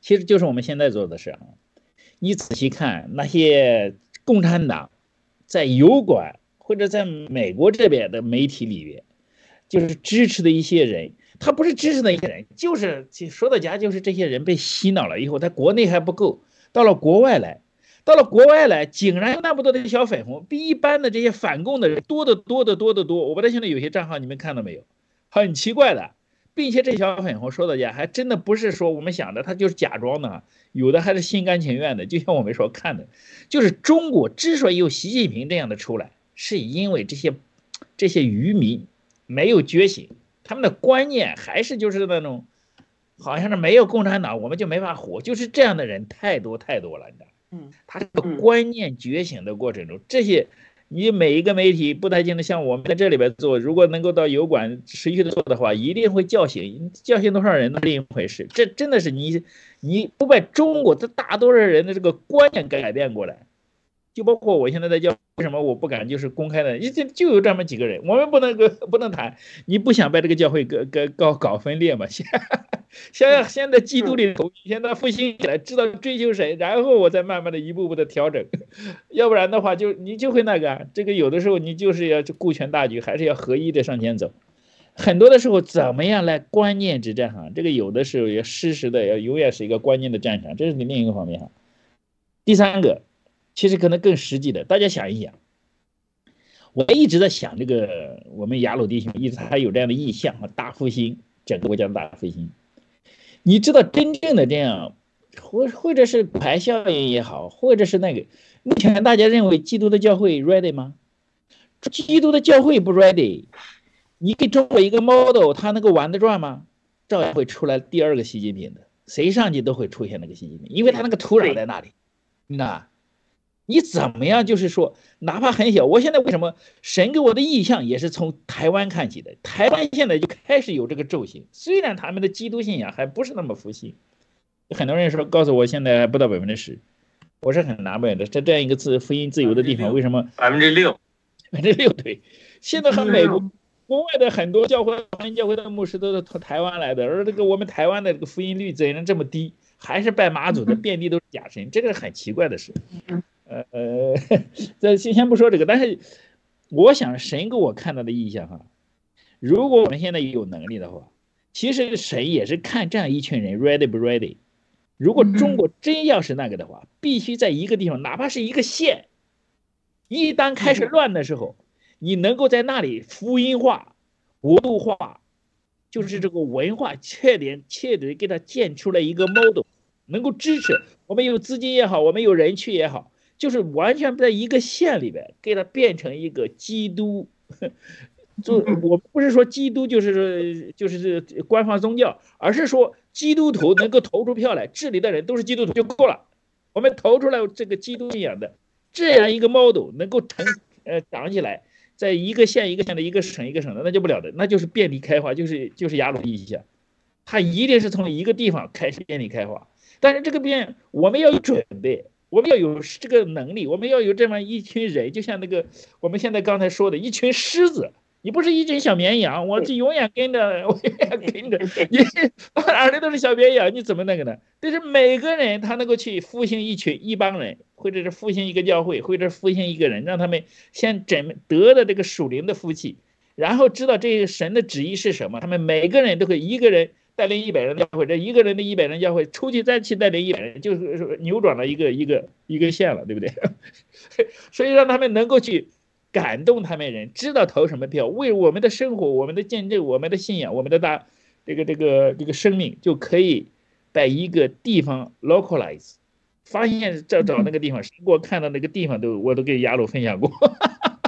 其实就是我们现在做的事啊！你仔细看那些共产党在油管或者在美国这边的媒体里边，就是支持的一些人，他不是支持的一些人，就是说到家就是这些人被洗脑了以后，他国内还不够，到了国外来，到了国外来，竟然有那么多的小粉红，比一般的这些反共的人多得多得多得多。我不知道现在有些账号你们看到没有？很奇怪的。并且这小粉红说到家，还真的不是说我们想的，他就是假装的，有的还是心甘情愿的。就像我们说看的，就是中国之所以有习近平这样的出来，是因为这些这些愚民没有觉醒，他们的观念还是就是那种，好像是没有共产党我们就没法活，就是这样的人太多太多了，你知道？嗯，他这个观念觉醒的过程中，这些。你每一个媒体不太清的，像我们在这里边做，如果能够到油管持续的做的话，一定会叫醒，叫醒多少人的另一回事。这真的是你，你不把中国这大多数人的这个观念改变过来。就包括我现在在教，为什么我不敢就是公开的？你这就有这么几个人，我们不能个不能谈。你不想把这个教会搞搞搞搞分裂嘛？想想现在基督里头，现在复兴起来，知道追求谁，然后我再慢慢的一步步的调整。要不然的话，就你就会那个，这个有的时候你就是要顾全大局，还是要合一的向前走。很多的时候，怎么样来观念之战哈？这个有的时候要实时的，要永远是一个观念的战场，这是你另一个方面哈。第三个。其实可能更实际的，大家想一想，我一直在想这个，我们雅鲁弟兄一直还有这样的意向啊，大复兴，整个国家的大复兴。你知道真正的这样，或或者是排效应也好，或者是那个，目前大家认为基督的教会 ready 吗？基督的教会不 ready，你给中国一个 model，他能够玩得转吗？照样会出来第二个习近平的，谁上去都会出现那个习近平，因为他那个土壤在那里，那。你怎么样？就是说，哪怕很小，我现在为什么神给我的意向也是从台湾看起的？台湾现在就开始有这个咒星，虽然他们的基督信仰还不是那么复兴，很多人说告诉我现在还不到百分之十，我是很纳闷的。在这样一个自福音自由的地方，为什么百分之六？百分之六对。现在和美国国外的很多教会、教会的牧师都是从台湾来的，而这个我们台湾的这个福音率怎能这么低？还是拜妈祖的遍地都是假神，这个很奇怪的事。呃呃，这先先不说这个，但是我想神给我看到的意象哈，如果我们现在有能力的话，其实神也是看这样一群人 ready 不 ready。如果中国真要是那个的话，必须在一个地方，哪怕是一个县，一旦开始乱的时候，你能够在那里福音化、国度化，就是这个文化确点确底给它建出来一个 model，能够支持我们有资金也好，我们有人去也好。就是完全不在一个县里边，给它变成一个基督，就我不是说基督就是就是官方宗教，而是说基督徒能够投出票来，治理的人都是基督徒就够了。我们投出来这个基督信仰的这样一个 model 能够成呃长起来，在一个县一个县的一个省一个省的，那就不了的，那就是遍地开花，就是就是雅鲁地下，它一定是从一个地方开始遍地开花。但是这个变我们要有准备。我们要有这个能力，我们要有这么一群人，就像那个我们现在刚才说的一群狮子，你不是一群小绵羊，我就永远跟着，我永远跟着 你，哪里都是小绵羊，你怎么那个呢？但是每个人他能够去复兴一群一帮人，或者是复兴一个教会，或者是复兴一个人，让他们先整得的这个属灵的福气，然后知道这个神的旨意是什么，他们每个人都会一个人带领一百人教会，这一个人的一百人教会出去再去带领一百人，就是说扭转了一个一个一个线了，对不对？所以让他们能够去感动他们人，知道投什么票，为我们的生活、我们的见证、我们的信仰、我们的大这个这个这个生命就可以在一个地方 localize。发现找找那个地方，给我看到那个地方都我都给雅鲁分享过，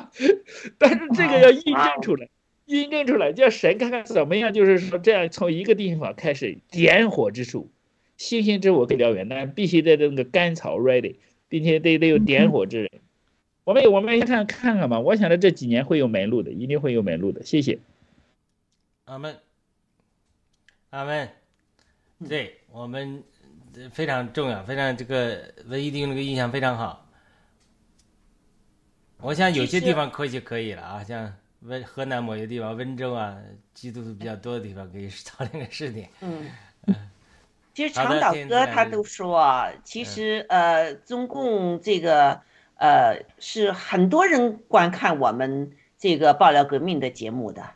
但是这个要印证出来，印证出来叫神看看怎么样，就是说这样从一个地方开始点火之处，星星之火可以燎原，但必须得那个甘草 ready，并且得得有点火之人。我们我们看看看吧，我想着这几年会有门路的，一定会有门路的。谢谢。阿门，阿门。对我们呃非常重要，非常这个文艺弟兄这个印象非常好。我想有些地方可以就可以了啊，像温河南某些地方，温州啊，基督徒比较多的地方，可以操练个试点。嗯，其实长岛哥他都说啊，其实呃，中共这个呃是很多人观看我们这个爆料革命的节目的，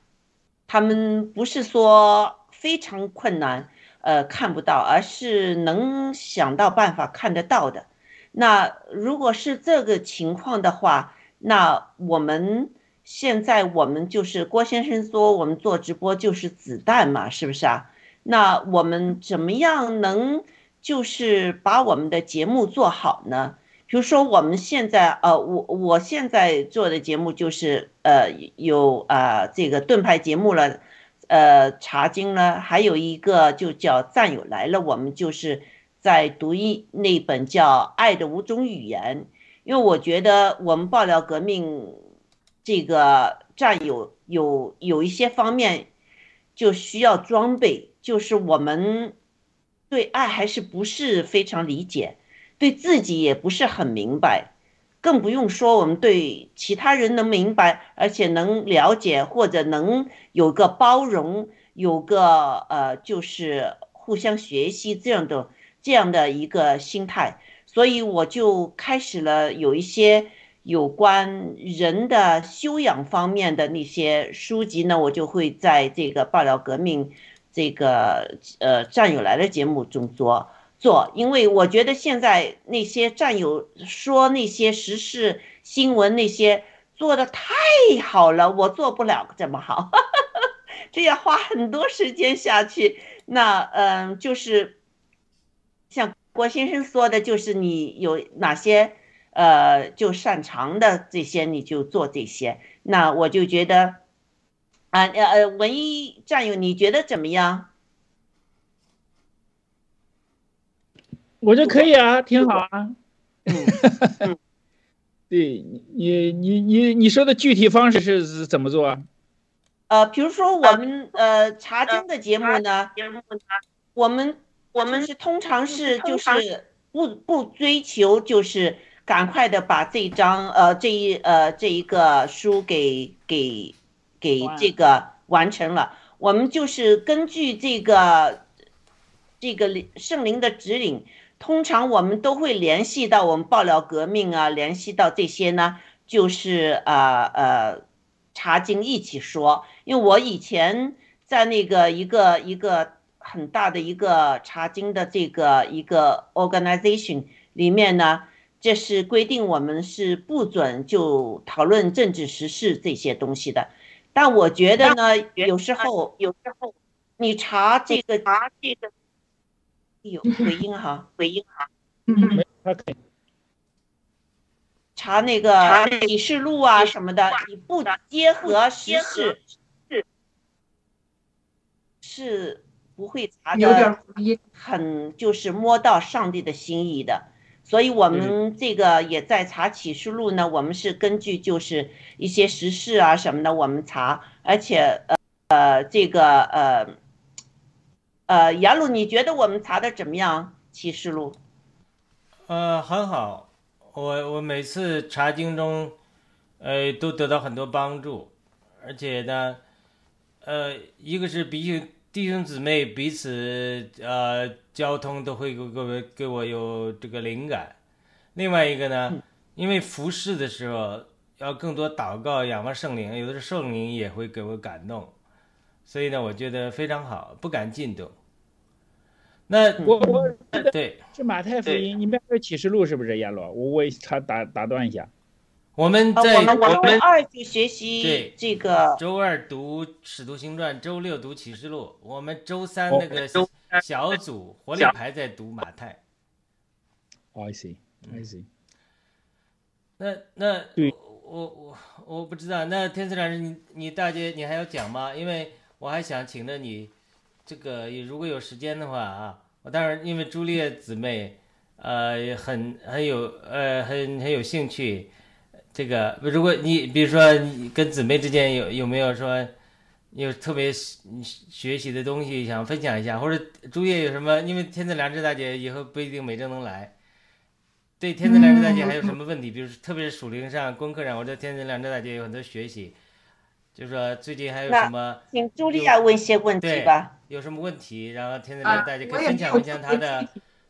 他们不是说非常困难，呃看不到，而是能想到办法看得到的。那如果是这个情况的话，那我们现在我们就是郭先生说我们做直播就是子弹嘛，是不是啊？那我们怎么样能就是把我们的节目做好呢？比如说我们现在呃，我我现在做的节目就是呃有啊、这个盾牌节目了，呃茶经呢，还有一个就叫战友来了，我们就是在读一那本叫《爱的五种语言》，因为我觉得我们爆料革命这个战友有有一些方面就需要装备，就是我们对爱还是不是非常理解，对自己也不是很明白，更不用说我们对其他人能明白，而且能了解或者能有个包容，有个呃就是互相学习这样的这样的一个心态，所以我就开始了有一些。有关人的修养方面的那些书籍呢，我就会在这个爆料革命这个呃战友来的节目中做做，因为我觉得现在那些战友说那些时事新闻那些做的太好了，我做不了这么好，这要花很多时间下去。那嗯、就是像郭先生说的，就是你有哪些。呃，就擅长的这些你就做这些，那我就觉得，啊呃呃，文艺战友你觉得怎么样？我觉得可以啊，挺好啊。嗯 对你你你你说的具体方式是是怎么做啊？呃，比如说我们呃查经的节目呢，我们我们是通常是就是不不追求就是赶快的把这一章呃这一呃这一个书给给给这个完成了，我们就是根据这个这个圣灵的指引，通常我们都会联系到我们爆料革命啊，联系到这些呢，就是呃呃查经一起说。因为我以前在那个一个一个很大的一个查经的这个一个 organization 里面呢，这是规定我们是不准就讨论政治时事这些东西的。但我觉得呢，有时候有时候你查这个查这个，有回音哈，回音哈。嗯他可以查那个启示录啊什么的，你不结合时事，是不会查的。很就是摸到上帝的心意的。所以我们这个也在查启示录呢，我们是根据就是一些时事啊什么的，我们查，而且呃呃这个呃呃杨鲁，你觉得我们查的怎么样？启示录？呃，很好，我我每次查经中，呃，都得到很多帮助，而且呢，呃，一个是弟兄弟兄姊妹彼此呃交通都会给给我给我有这个灵感，另外一个呢，因为服侍的时候要更多祷告，仰望圣灵，有的时候圣灵也会给我感动，所以呢，我觉得非常好，不敢进度。那我我对。是马太福音，你们还有启示录是不是？亚罗，我我插打打断一下，我们呃在我们周我们二就学习对这个。周二读《使徒行传》，周六读启示录，我们周三哦那个小组活力牌在读马太。哦，I see，I see，那那对。我我我不知道，那天赐老师，你你大姐你还要讲吗？因为我还想请着你，这个如果有时间的话啊，我当然因为朱丽叶姊妹，呃，很很有呃很很有兴趣，这个如果你比如说你跟姊妹之间有有没有说有特别学习的东西想分享一下，或者朱叶有什么？因为天赐良知大姐以后不一定每周能来。对天赐良知大姐还有什么问题？比如特别是属灵上、功课上，我知道天赐良知大姐有很多学习，就是说最近还有什么请朱莉亚问一些问题对吧。有什么问题，然后天赐啊良知大姐可以分享分享她的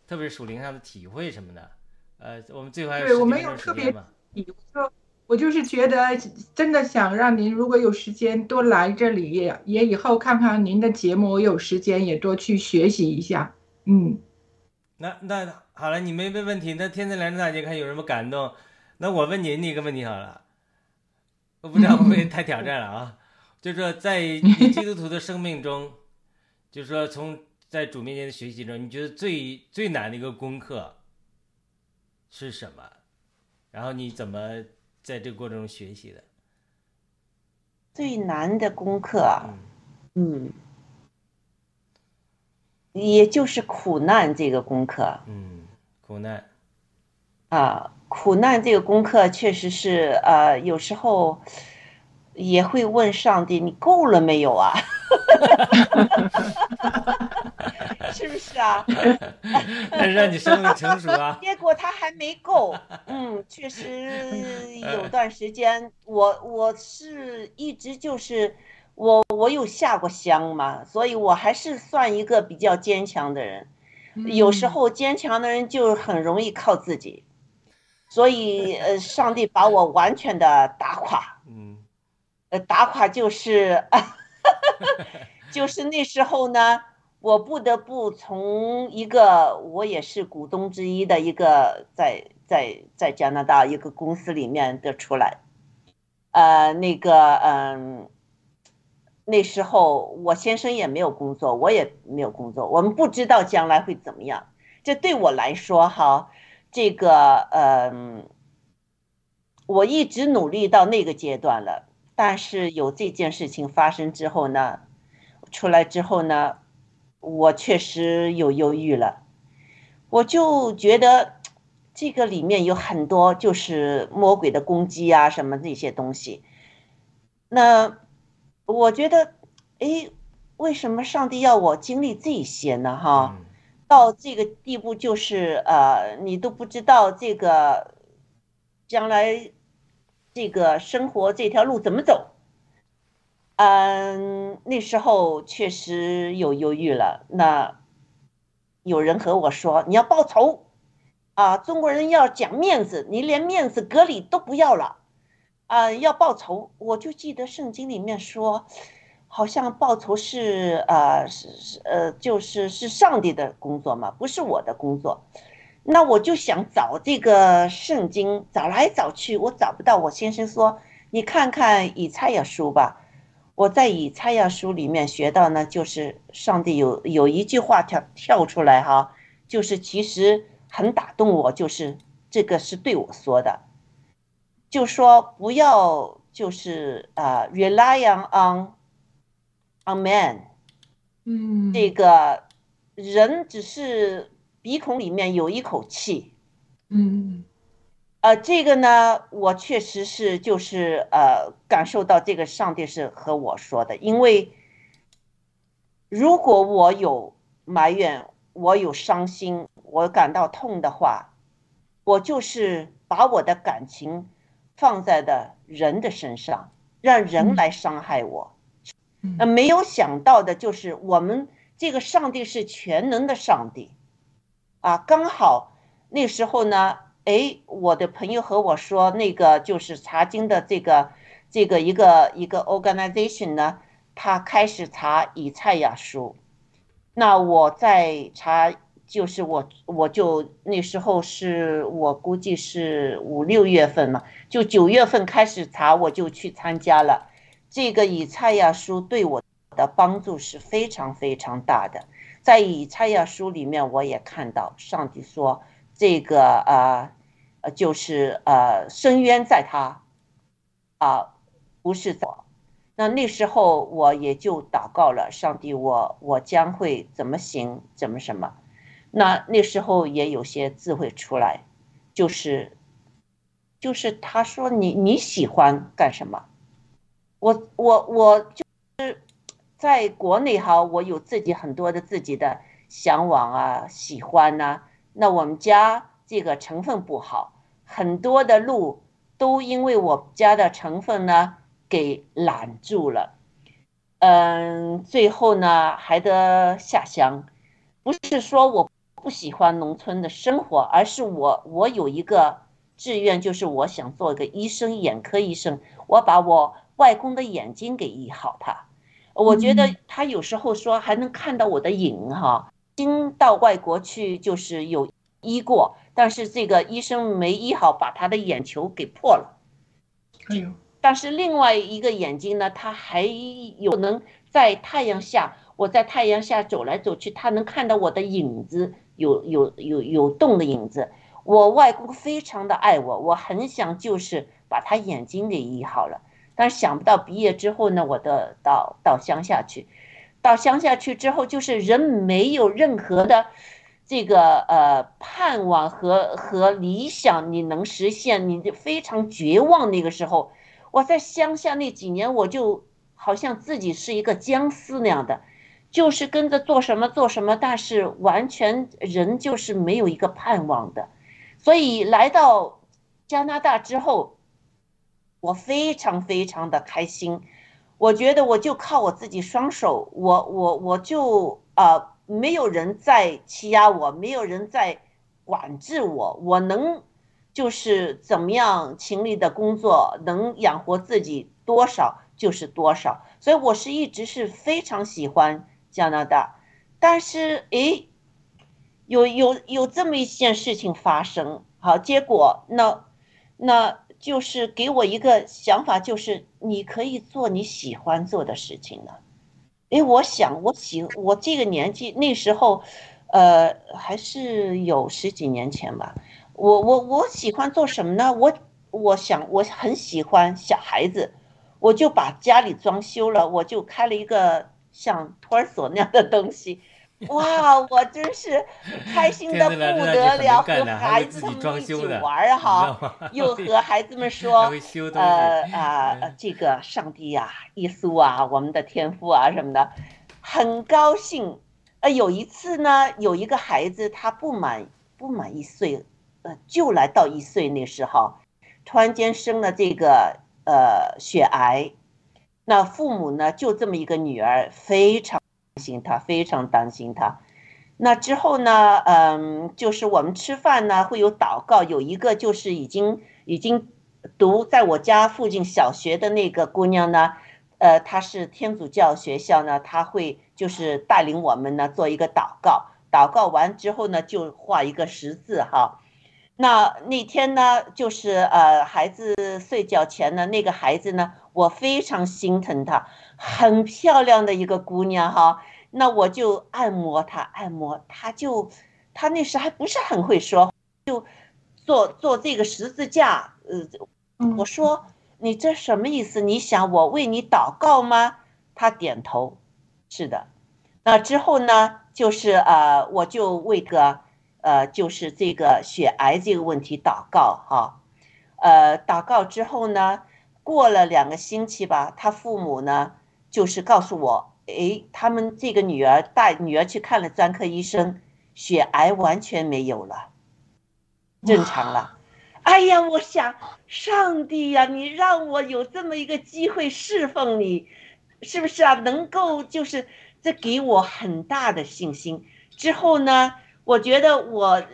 特别是属灵上的体会什么的。呃，我们最后还有对我十几分钟时没有特别间嘛。我就我就是觉得，真的想让您如果有时间多来这里，也也以后看看您的节目，我有时间也多去学习一下。嗯，那那好了，你没问问题，那天赐良知大姐看有什么感动？那我问您一个问题好了，我不知道会不会太挑战了啊？就是说，在 基督徒的生命中，就是说从在主面前的学习中，你觉得最最难的一个功课是什么？然后你怎么在这个过程中学习的？最难的功课啊，嗯嗯，也就是苦难这个功课嗯，苦难，啊，苦难这个功课确实是呃，有时候也会问上帝：“你够了没有啊？” 是不是啊？但是让你生命成熟啊。结果他还没够，嗯，确实有段时间，我我是一直就是我我有下过乡嘛，所以我还是算一个比较坚强的人。有时候坚强的人就很容易靠自己，所以呃，上帝把我完全的打垮，嗯呃，打垮就是，就是那时候呢，我不得不从一个我也是股东之一的一个在在在加拿大一个公司里面的出来，呃，那个嗯，那时候我先生也没有工作，我也没有工作，我们不知道将来会怎么样。这对我来说哈，这个嗯，我一直努力到那个阶段了。但是有这件事情发生之后呢，出来之后呢，我确实有忧郁了，我就觉得这个里面有很多就是魔鬼的攻击啊，什么这些东西。那我觉得，哎，为什么上帝要我经历这些呢？哈，嗯到这个地步，就是呃，你都不知道这个将来这个生活这条路怎么走。嗯，那时候确实有犹豫了。那有人和我说：“你要报仇啊！中国人要讲面子，你连面子、格里都不要了啊！要报仇。”我就记得圣经里面说，好像报仇是呃是是呃就是是上帝的工作嘛，不是我的工作。那我就想找这个圣经，找来找去，我找不到。我先生说：“你看看以赛亚书吧。”我在以赛亚书里面学到呢，就是上帝有有一句话跳跳出来哈，就是其实很打动我，就是这个是对我说的，就说不要就是啊、rely on on man，嗯，这个人只是鼻孔里面有一口气，嗯呃，这个呢，我确实是就是呃感受到这个上帝是和我说的，因为如果我有埋怨，我有伤心，我感到痛的话，我就是把我的感情放在的人的身上，让人嗯。来伤害我。嗯。呃，没有想到的就是我们这个上帝是全能的上帝，啊，刚好那时候呢，哎，我的朋友和我说，那个就是查经的这个这个一个一个 organization 呢，他开始查以赛亚书。那我在查，就是我我就那时候是我估计是五六月份嘛，就九月份开始查，我就去参加了。这个以赛亚书对我的帮助是非常非常大的。在以赛亚书里面，我也看到上帝说，这个呃呃就是呃深渊在他，啊不是我。那那时候我也就祷告了，上帝我我将会怎么行，怎么什么。那那时候也有些智慧出来，就是就是他说你你喜欢干什么？我我我就是在国内哈，我有自己很多的自己的向往啊，喜欢呐、那我们家这个成分不好，很多的路都因为我家的成分呢给拦住了。嗯，最后呢还得下乡，不是说我不喜欢农村的生活，而是我我有一个志愿，就是我想做一个医生，眼科医生，我把我外公的眼睛给医好他。我觉得他有时候说还能看到我的影哈，经到外国去就是有医过，但是这个医生没医好，把他的眼球给破了。哎呦，但是另外一个眼睛呢，他还有能在太阳下，我在太阳下走来走去，他能看到我的影子，有有有有动的影子。我外公非常的爱我，我很想就是把他眼睛给医好了，但是想不到毕业之后呢，我的到到乡下去，到乡下去之后，就是人没有任何的这个呃盼望和和理想，你能实现，你就非常绝望。那个时候，我在乡下那几年，我就好像自己是一个僵尸那样的，就是跟着做什么做什么，但是完全人就是没有一个盼望的。所以来到加拿大之后，我非常非常的开心。我觉得我就靠我自己双手，我我我就呃没有人在欺压我，没有人在管制我，我能就是怎么样勤力的工作，能养活自己多少就是多少。所以我是一直是非常喜欢加拿大，但是诶，有有有这么一件事情发生，好，结果那那就是给我一个想法，就是你可以做你喜欢做的事情了。为，我想我喜我这个年纪那时候，呃，还是有十几年前吧。我我我喜欢做什么呢？我我想我很喜欢小孩子，我就把家里装修了，我就开了一个像托儿所那样的东西。哇，我真是开心的不得了，和孩子们一起玩儿哈你知道吗，又和孩子们说 呃。啊、这个上帝啊、耶稣啊，我们的天父啊什么的，很高兴。呃，有一次呢，有一个孩子他不满不满一岁，呃，就来到一岁那时候，突然间生了这个呃血癌，那父母呢就这么一个女儿，非常担心他，非常担心他。那之后呢，嗯，就是我们吃饭呢会有祷告，有一个就是已经已经读在我家附近小学的那个姑娘呢，呃，她是天主教学校呢，她会就是带领我们呢做一个祷告，祷告完之后呢就画一个十字哈。那那天呢，就是呃，孩子睡觉前呢，那个孩子呢，我非常心疼她，很漂亮的一个姑娘哈。那我就按摩他，按摩他就，他那时还不是很会说，就做做这个十字架。呃，嗯我说你这什么意思？你想我为你祷告吗？他点头，是的。那之后呢，就是呃，我就为个呃，就是这个血癌这个问题祷告哈。呃，祷告之后呢，过了两个星期吧，他父母呢就是告诉我，诶，他们这个女儿带女儿去看了专科医生，血癌完全没有了，正常了。哎呀，我想上帝呀、你让我有这么一个机会侍奉你，是不是啊？能够就是这给我很大的信心。之后呢，我觉得我呃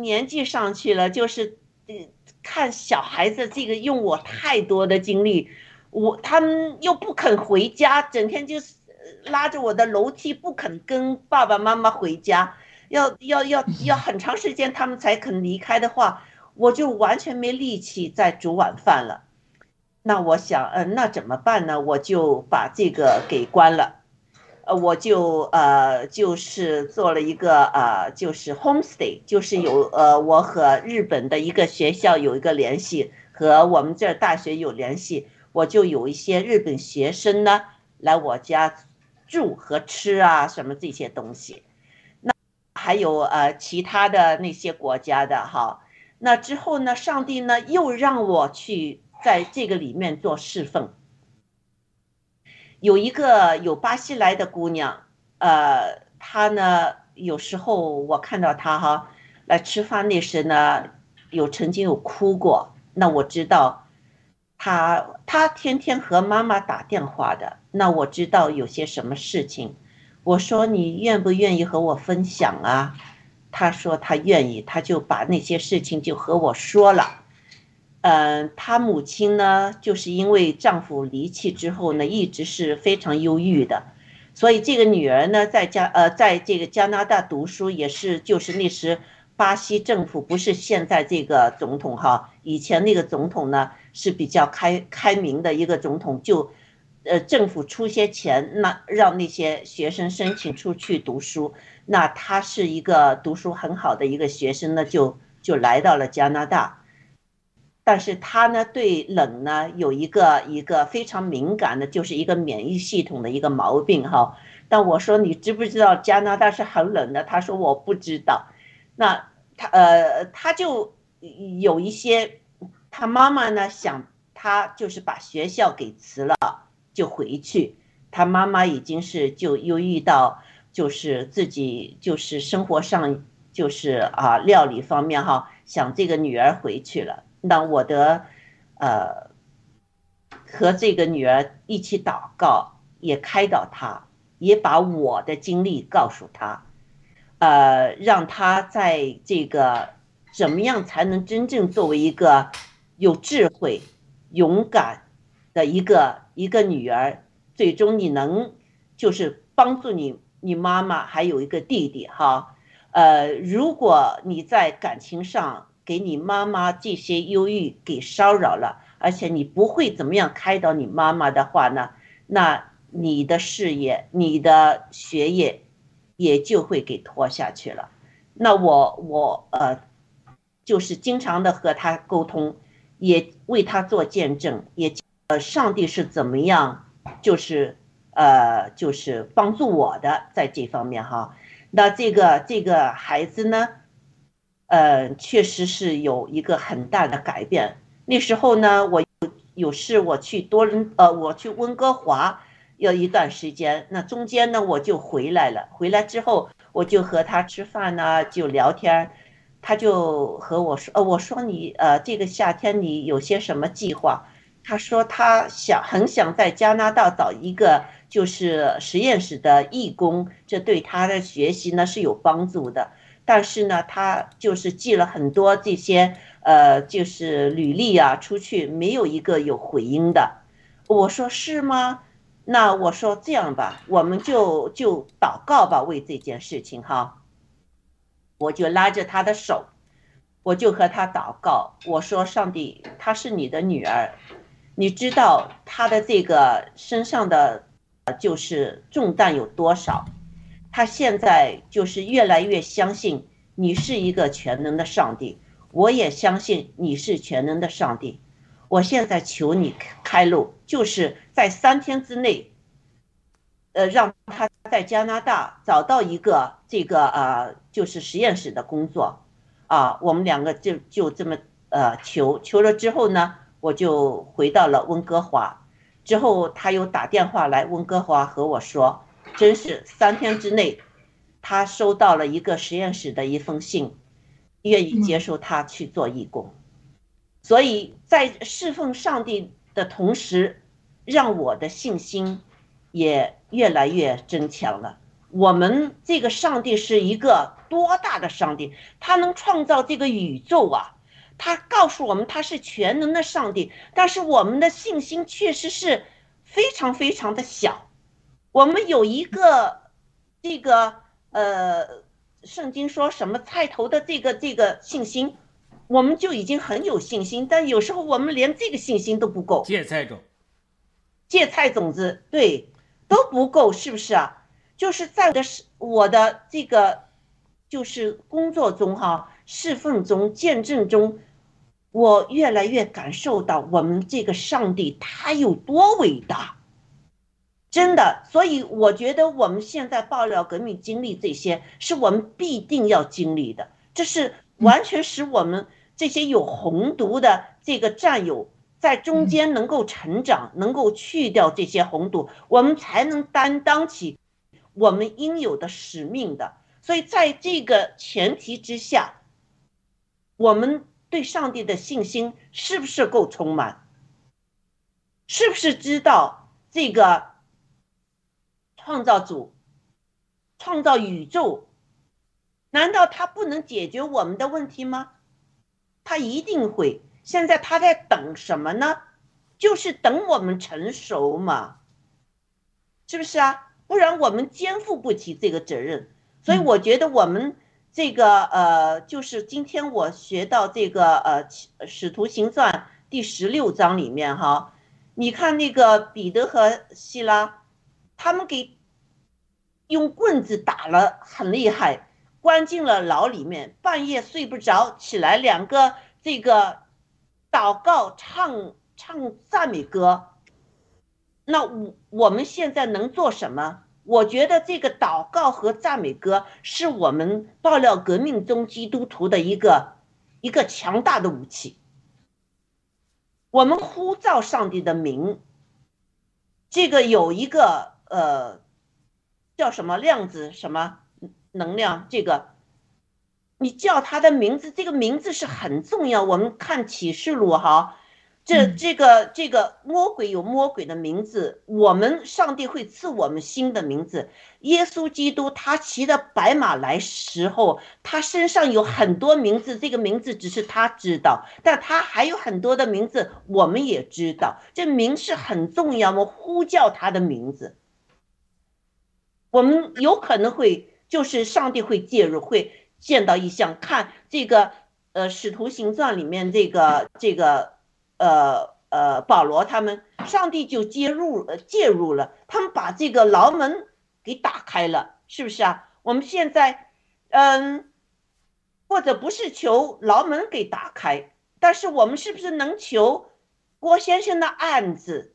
年纪上去了，就是呃看小孩子这个用我太多的精力，我他们又不肯回家，整天就是呃拉着我的楼梯不肯跟爸爸妈妈回家，要要要要很长时间他们才肯离开的话，我就完全没力气再煮晚饭了。那我想，呃，那怎么办呢？我就把这个给关了。呃，我就呃就是做了一个呃就是 homestay，就是有呃我和日本的一个学校有一个联系，和我们这儿大学有联系，我就有一些日本学生呢来我家住和吃啊什么这些东西。那还有呃其他的那些国家的哈，那之后呢，上帝呢又让我去在这个里面做侍奉。有一个有巴西来的姑娘，呃，她呢，有时候我看到她哈来吃饭那时呢，有曾经有哭过。那我知道她，她天天和妈妈打电话的。那我知道有些什么事情。我说你愿不愿意和我分享啊？她说她愿意，她就把那些事情就和我说了。嗯，她母亲呢，就是因为丈夫离弃之后呢，一直是非常忧郁的，所以这个女儿呢，在加呃，在这个加拿大读书也是，就是那时巴西政府不是现在这个总统哈，以前那个总统呢是比较开开明的一个总统，就呃政府出些钱，那让那些学生申请出去读书，那他是一个读书很好的一个学生呢，就就来到了加拿大。但是他呢，对冷呢有一个一个非常敏感的，就是一个免疫系统的一个毛病哈。但我说你知不知道加拿大是很冷的？他说我不知道。那他呃，他就有一些，他妈妈呢想他就是把学校给辞了就回去。他妈妈已经是就忧郁到就是自己就是生活上就是啊料理方面哈，想这个女儿回去了。那我的，呃，和这个女儿一起祷告，也开导她，也把我的经历告诉她，呃，让她在这个怎么样才能真正作为一个有智慧、勇敢的一个一个女儿，最终你能就是帮助你你妈妈还有一个弟弟哈，呃，如果你在感情上。给你妈妈这些忧郁给骚扰了，而且你不会怎么样开导你妈妈的话呢？那你的事业、你的学业也就会给拖下去了。那我我呃，就是经常的和他沟通，也为他做见证，也呃，上帝是怎么样，就是呃，就是帮助我的在这方面哈。那这个这个孩子呢？呃，确实是有一个很大的改变。那时候呢，我有事我去多伦，呃，我去温哥华要一段时间。那中间呢，我就回来了。回来之后，我就和他吃饭呢，就聊天。他就和我说，呃，我说你，呃，这个夏天你有些什么计划？他说他想很想在加拿大找一个就是实验室的义工，这对他的学习呢是有帮助的。但是呢，他就是寄了很多这些呃，就是履历啊出去，没有一个有回音的。我说是吗？那我说这样吧，我们就就祷告吧，为这件事情哈。我就拉着他的手，我就和他祷告。我说上帝，她是你的女儿，你知道他的这个身上的就是重担有多少。他现在就是越来越相信你是一个全能的上帝，我也相信你是全能的上帝。我现在求你开路，就是在三天之内，呃，让他在加拿大找到一个这个呃，就是实验室的工作，啊，我们两个就就这么呃求求了之后呢，我就回到了温哥华，之后他又打电话来温哥华和我说。真是三天之内，他收到了一个实验室的一封信，愿意接受他去做义工。所以在侍奉上帝的同时，让我的信心也越来越增强了。我们这个上帝是一个多大的上帝？他能创造这个宇宙啊！他告诉我们他是全能的上帝，但是我们的信心确实是非常非常的小。我们有一个这个呃，圣经说什么菜头的这个这个信心，我们就已经很有信心，但有时候我们连这个信心都不够。芥菜种，芥菜种子，对，都不够，是不是啊？就是在我的是我的这个，就是工作中哈，侍奉中、见证中，我越来越感受到我们这个上帝他有多伟大，真的。所以我觉得我们现在爆料革命经历这些，是我们必定要经历的，这是完全使我们这些有红毒的这个战友。在中间能够成长，能够去掉这些红毒，我们才能担当起我们应有的使命的。所以，在这个前提之下，我们对上帝的信心是不是够充满？是不是知道这个创造主、创造宇宙，难道他不能解决我们的问题吗？他一定会。现在他在等什么呢？就是等我们成熟嘛，是不是啊？不然我们肩负不起这个责任。所以我觉得我们这个呃，就是今天我学到这个呃《使徒行传》第十六章里面哈，你看那个彼得和希拉，他们给用棍子打了很厉害，关进了牢里面，半夜睡不着，起来两个这个。祷告、唱唱赞美歌，那我我们现在能做什么？我觉得这个祷告和赞美歌是我们爆料革命中基督徒的一个一个强大的武器。我们呼召上帝的名，这个有一个呃叫什么量子什么能量这个。你叫他的名字，这个名字是很重要。我们看启示录哈，这这个这个魔鬼有魔鬼的名字，我们上帝会赐我们新的名字。耶稣基督他骑着白马来时候，他身上有很多名字，这个名字只是他知道，但他还有很多的名字，我们也知道。这名是很重要，我呼叫他的名字，我们有可能会就是上帝会介入会。见到异象，看这个，呃，《使徒行传》里面这个这个，呃呃，保罗他们，上帝就介入介入了，他们把这个牢门给打开了，是不是啊？我们现在，嗯，或者不是求牢门给打开，但是我们是不是能求郭先生的案子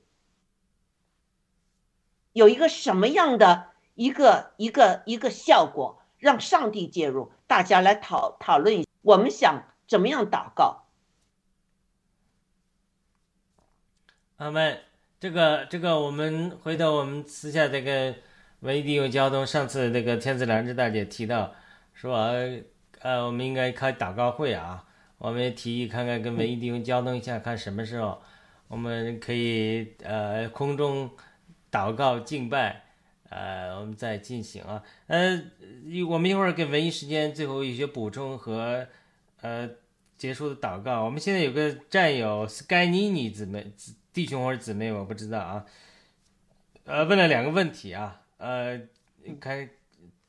有一个什么样的一个一个一个效果？让上帝介入，大家来讨讨论。我们想怎么样祷告？阿门。这个这个，我们回头我们私下这个文艺地用交通，上次那个天赐良知大姐提到说，呃，我们应该开祷告会啊。我们提议看看跟文艺地用交通一下，看什么时候我们可以呃空中祷告敬拜。呃，我们再进行啊，呃，我们一会儿给文艺时间最后一些补充和呃结束的祷告。我们现在有个战友 Sky 妮妮姊妹弟兄或者姊妹，我不知道啊，呃，问了两个问题啊，呃，看，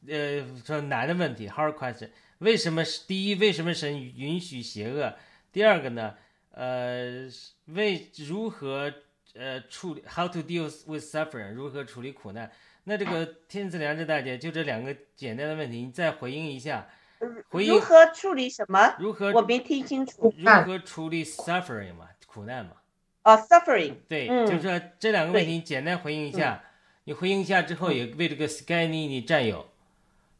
呃，说难的问题，hard question，为什么是第一？为什么神允许邪恶？第二个呢？呃，为如何呃处理？How to deal with suffering？如何处理苦难？那这个天赐良知大姐就这两个简单的问题，你再回应一下。回应如何处理什么？如何我没听清楚。如何处理 suffering 嘛，苦难嘛？哦，suffering。对，嗯就是说这两个问题，简单回应一下。你回应一下之后，也为这个 Sky 妮妮战友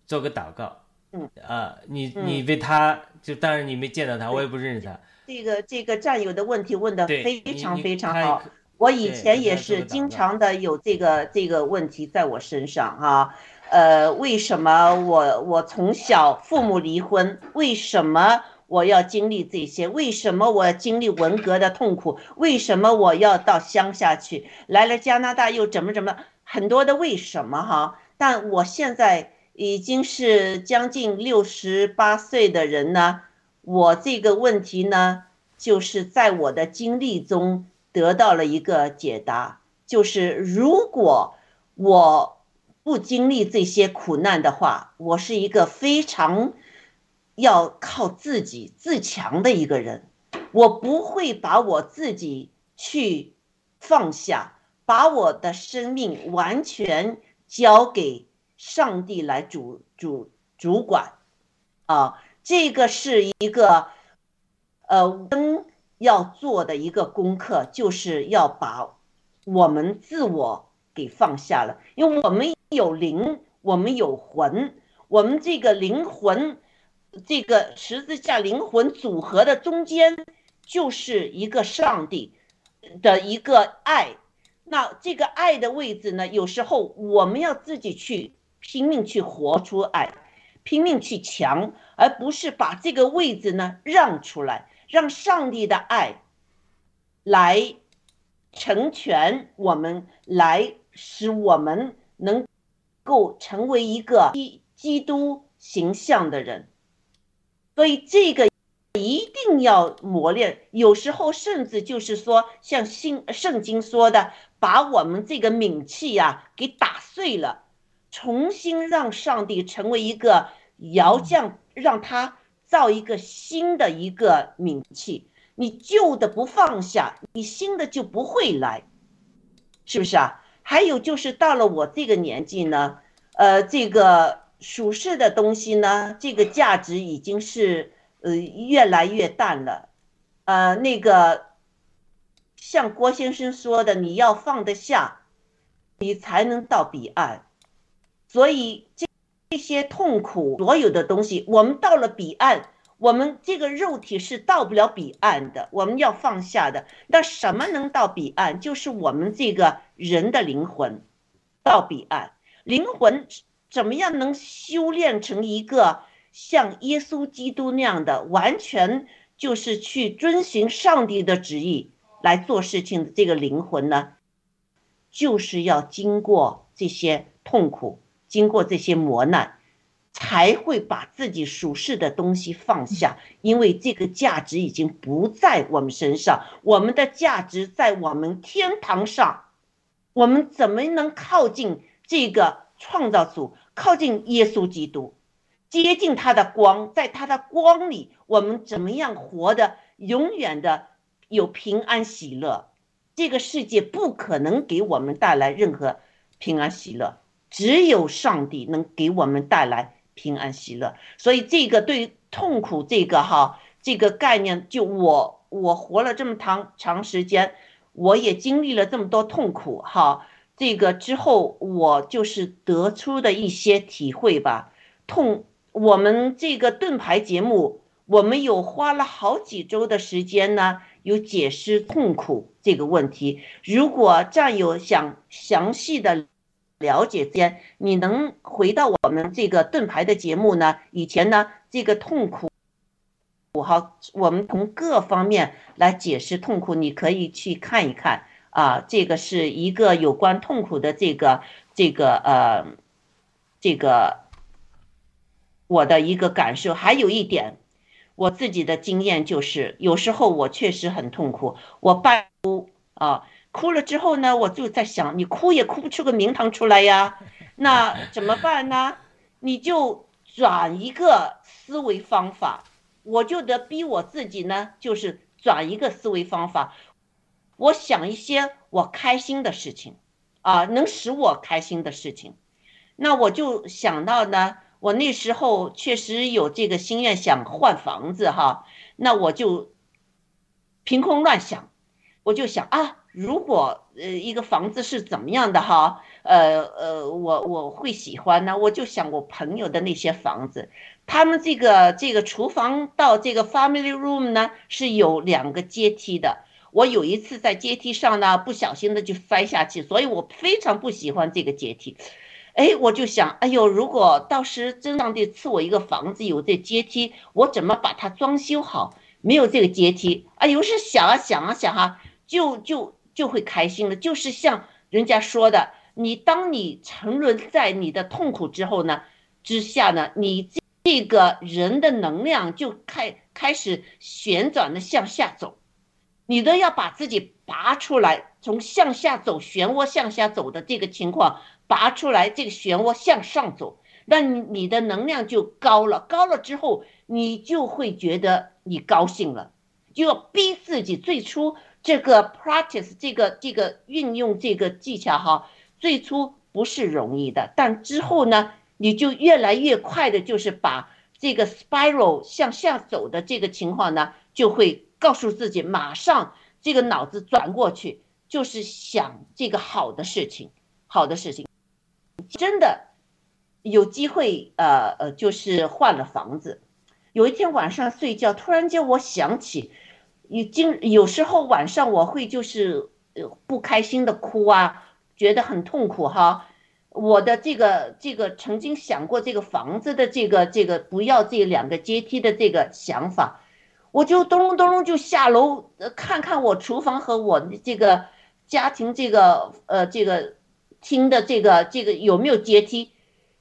做个祷告。嗯。啊，你嗯你为他，就当然你没见到他，我也不认识他。这个这个战友的问题问的，非常你你非常好。我以前也是经常的有这个这个问题在我身上哈、呃，为什么我我从小父母离婚？为什么我要经历这些？为什么我要经历文革的痛苦？为什么我要到乡下去？来了加拿大又怎么怎么？很多的为什么哈？但我现在已经是将近六十八岁的人呢，我这个问题呢，就是在我的经历中得到了一个解答，就是如果我不经历这些苦难的话，我是一个非常要靠自己自强的一个人，我不会把我自己去放下，把我的生命完全交给上帝来主主主管，啊，这个是一个，呃，我们要做的一个功课，就是要把我们自我给放下了，因为我们有灵，我们有魂，我们这个灵魂，这个十字架灵魂组合的中间就是一个上帝的一个爱。那这个爱的位置呢，有时候我们要自己去拼命去活出爱，拼命去强，而不是把这个位置呢让出来，让上帝的爱来成全我们，来使我们能够成为一个基基督形象的人。所以这个一定要磨练，有时候甚至就是说，像新圣经说的，把我们这个冥气呀、给打碎了，重新让上帝成为一个窑匠，让他造一个新的一个冥气。你旧的不放下，你新的就不会来，是不是啊？还有就是到了我这个年纪呢，呃，这个属世的东西呢，这个价值已经是呃越来越淡了，呃，那个像郭先生说的，你要放得下，你才能到彼岸。所以这这些痛苦，所有的东西，我们到了彼岸，我们这个肉体是到不了彼岸的，我们要放下的。那什么能到彼岸？就是我们这个人的灵魂到彼岸。灵魂怎么样能修炼成一个像耶稣基督那样的，完全就是去遵循上帝的旨意来做事情的这个灵魂呢？就是要经过这些痛苦，经过这些磨难，才会把自己属世的东西放下，因为这个价值已经不在我们身上，我们的价值在我们天堂上。我们怎么能靠近这个创造主，靠近耶稣基督，接近他的光，在他的光里，我们怎么样活得永远的有平安喜乐？这个世界不可能给我们带来任何平安喜乐，只有上帝能给我们带来平安喜乐。所以这个对于痛苦这个哈这个概念，就我我活了这么长长时间，我也经历了这么多痛苦哈。这个之后，我就是得出的一些体会吧。痛，我们这个盾牌节目，我们有花了好几周的时间呢，有解释痛苦这个问题。如果战友想详细的了解这些，你能回到我们这个盾牌的节目呢？以前呢，这个痛苦，我好，我们从各方面来解释痛苦，你可以去看一看。啊，这个是一个有关痛苦的这个这个呃，这个我的一个感受。还有一点，我自己的经验就是，有时候我确实很痛苦，我半哭啊，哭了之后呢，我就在想，你哭也哭不出个名堂出来呀，那怎么办呢？你就转一个思维方法，我就得逼我自己呢，就是转一个思维方法。我想一些我开心的事情，啊，能使我开心的事情，那我就想到呢，我那时候确实有这个心愿想换房子哈，那我就凭空乱想，我就想啊，如果呃一个房子是怎么样的哈，呃呃，我我会喜欢呢，我就想我朋友的那些房子，他们这个这个厨房到这个 family room 呢是有两个阶梯的。我有一次在阶梯上呢，不小心的就摔下去，所以我非常不喜欢这个阶梯。哎，我就想，哎呦，如果到时真上帝赐我一个房子有这阶梯，我怎么把它装修好？没有这个阶梯，哎，有时想啊想啊想啊，就就就会开心了。就是像人家说的，你当你沉沦在你的痛苦之后呢，之下呢，你这个人的能量就开开始旋转的向下走，你都要把自己拔出来，从向下走漩涡向下走的这个情况拔出来，这个漩涡向上走，那你你的能量就高了，高了之后你就会觉得你高兴了，就要逼自己。最初这个 practice 这个这个运用这个技巧哈，最初不是容易的，但之后呢，你就越来越快的，就是把这个 spiral 向下走的这个情况呢，就会告诉自己，马上这个脑子转过去，就是想这个好的事情，好的事情，真的有机会，呃呃，就是换了房子。有一天晚上睡觉，突然间我想起，已经有时候晚上我会就是不开心的哭啊，觉得很痛苦哈。我的这个这个曾经想过这个房子的这个这个不要这两个阶梯的这个想法，我就咚隆咚隆就下楼呃看看我厨房和我这个家庭这个呃这个厅的这个这个有没有阶梯，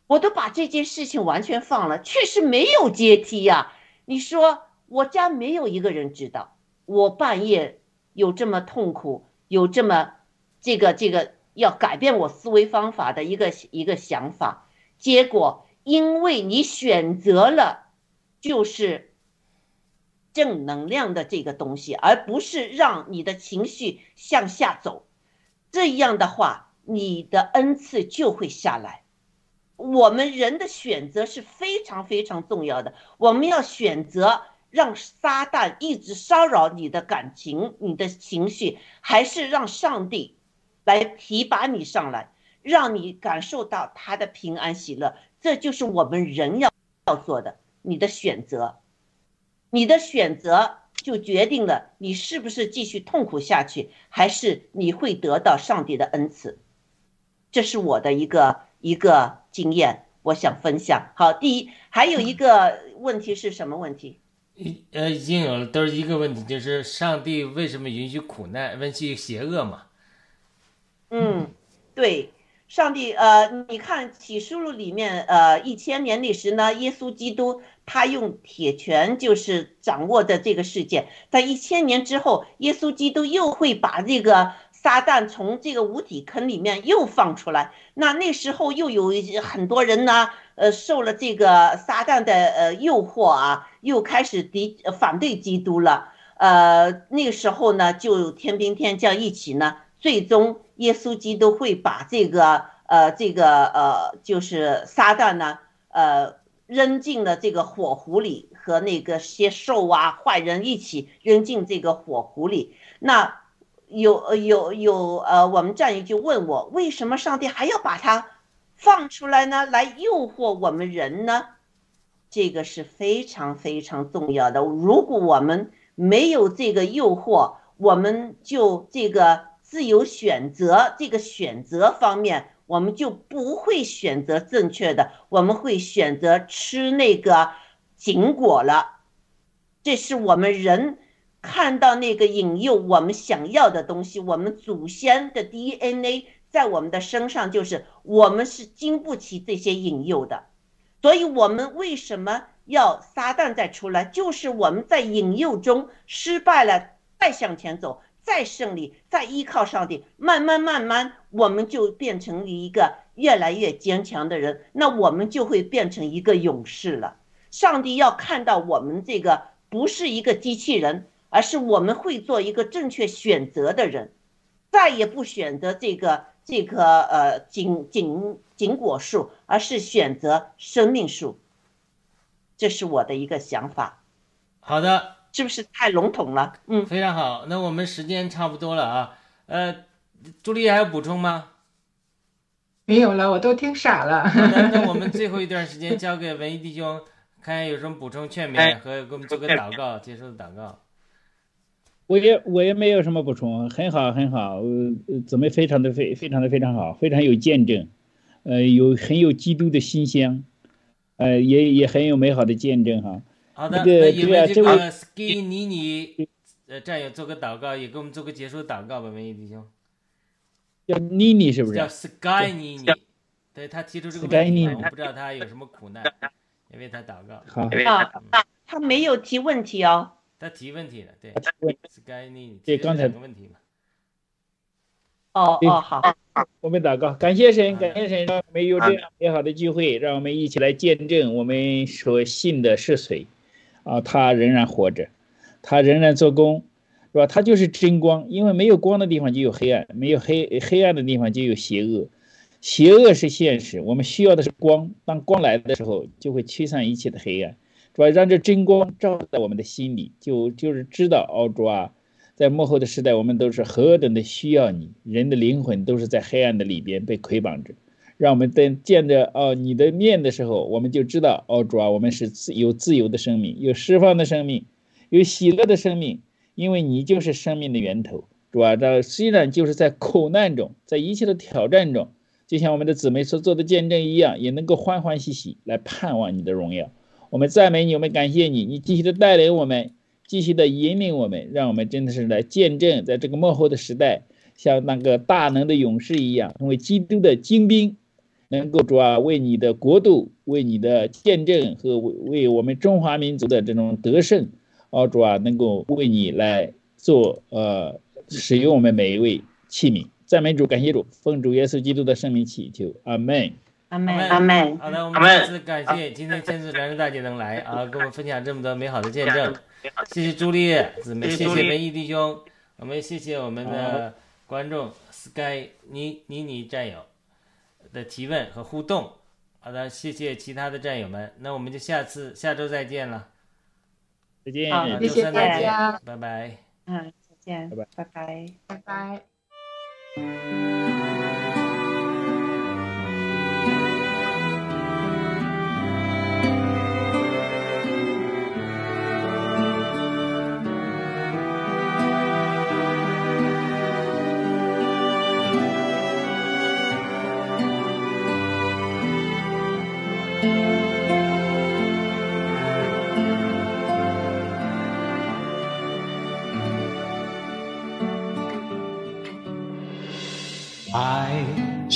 我都把这件事情完全放了，确实没有阶梯呀、你说我家没有一个人知道，我半夜有这么痛苦，有这么这个这个要改变我思维方法的一个一个想法，结果因为你选择了就是正能量的这个东西，而不是让你的情绪向下走，这样的话，你的恩赐就会下来。我们人的选择是非常非常重要的，我们要选择让撒旦一直骚扰你的感情、你的情绪，还是让上帝来提拔你上来，让你感受到他的平安喜乐。这就是我们人要要做的，你的选择，你的选择就决定了你是不是继续痛苦下去，还是你会得到上帝的恩赐。这是我的一个一个经验，我想分享。好，第一，还有一个问题是什么问题？已呃已经有了，都是一个问题，就是上帝为什么允许苦难，允许邪恶嘛？嗯，对，上帝，呃，你看启示录里面，呃，一千年历史呢，耶稣基督他用铁拳就是掌握的这个世界，在一千年之后，耶稣基督又会把这个撒旦从这个无底坑里面又放出来，那那时候又有很多人呢，呃，受了这个撒旦的呃诱惑啊，又开始敌反对基督了。呃，那个时候呢，就天兵天将一起呢，最终耶稣基督会把这个呃这个呃就是撒旦呢，呃扔进了这个火湖里，和那个些兽啊坏人一起扔进这个火湖里。那有有有呃，我们战友就问我，为什么上帝还要把它放出来呢？来诱惑我们人呢？这个是非常非常重要的。如果我们没有这个诱惑，我们就这个自由选择，这个选择方面，我们就不会选择正确的，我们会选择吃那个禁果了。这是我们人看到那个引诱我们想要的东西，我们祖先的 DNA 在我们的身上，就是我们是经不起这些引诱的。所以，我们为什么要撒旦再出来？就是我们在引诱中失败了，再向前走，再胜利，再依靠上帝，慢慢慢慢，我们就变成一个越来越坚强的人。那我们就会变成一个勇士了。上帝要看到我们这个不是一个机器人，而是我们会做一个正确选择的人，再也不选择这个这个呃禁禁禁果树，而是选择生命树。这是我的一个想法，好的，是不是太笼统了？嗯，非常好。那我们时间差不多了啊，呃，朱丽还有补充吗？没有了，我都听傻了。那我们最后一段时间交给文艺弟兄，看看有什么补充劝勉和给我们做个祷告，结束的祷告。我也我也没有什么补充，很好很好，姊妹非常的非非常的非常好，非常有见证，呃，有很有基督的馨香，呃，也也很有美好的见证哈。好的，那个那有没有这对啊这位个 ski 妮妮呃战友做个祷告，也给我们做个结束的祷告吧，文艺弟兄。叫妮妮是不是？叫是？Sky 妮妮，对他提出这个问题我不知道他有什么苦难，也为他祷告。好，啊，他没有提问题哦。他提问题了，对，Sky 妮妮对刚才的问题嘛。哦哦，好，我们祷告，感谢神，感谢神，让我们有这样美好的聚会，让我们一起来见证我们所信的是谁。啊，他仍然活着，他仍然做工，是吧？他就是真光，因为没有光的地方就有黑暗，没有黑黑暗的地方就有邪恶。邪恶是现实，我们需要的是光。当光来的时候，就会驱散一切的黑暗，是吧？让这真光照在我们的心里，就就是知道，哦，主啊，在幕后的时代，我们都是何等的需要你，人的灵魂都是在黑暗的里边被捆绑着。让我们等见着哦你的面的时候，我们就知道哦主啊，我们是自有自由的生命，有释放的生命，有喜乐的生命，因为你就是生命的源头，主啊，这虽然就是在苦难中，在一切的挑战中，就像我们的姊妹所做的见证一样，也能够欢欢喜喜来盼望你的荣耀。我们赞美你，我们感谢你，你继续的带领我们，继续的引领我们，让我们真的是来见证，在这个幕后的时代，像那个大能的勇士一样，成为基督的精兵。能够主啊，为你的国度，为你的见证和为为我们中华民族的这种得胜，哦主啊，能够为你来做呃使用我们每一位器皿。赞美主，感谢主，奉主耶稣基督的圣名祈求，阿门。阿门，阿阿门。好的，我们再次感谢今天天赐良人大姐能来啊，跟我们分享这么多美好的见证。谢谢朱丽叶姊妹，谢谢文艺弟兄，我们谢谢我们的观众 Sky 妮妮妮战友的提问和互动。好的，谢谢其他的战友们，那我们就下次下周再见了，再见。谢谢大家，拜拜。嗯，再见，拜拜拜拜。拜拜。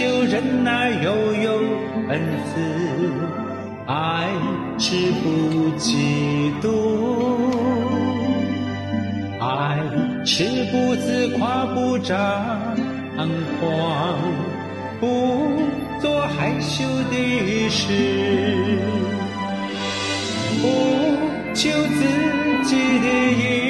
恒久忍耐，又有恩慈；爱是不嫉妒，爱是不自夸，不张狂，不做害羞的事，不求自己的益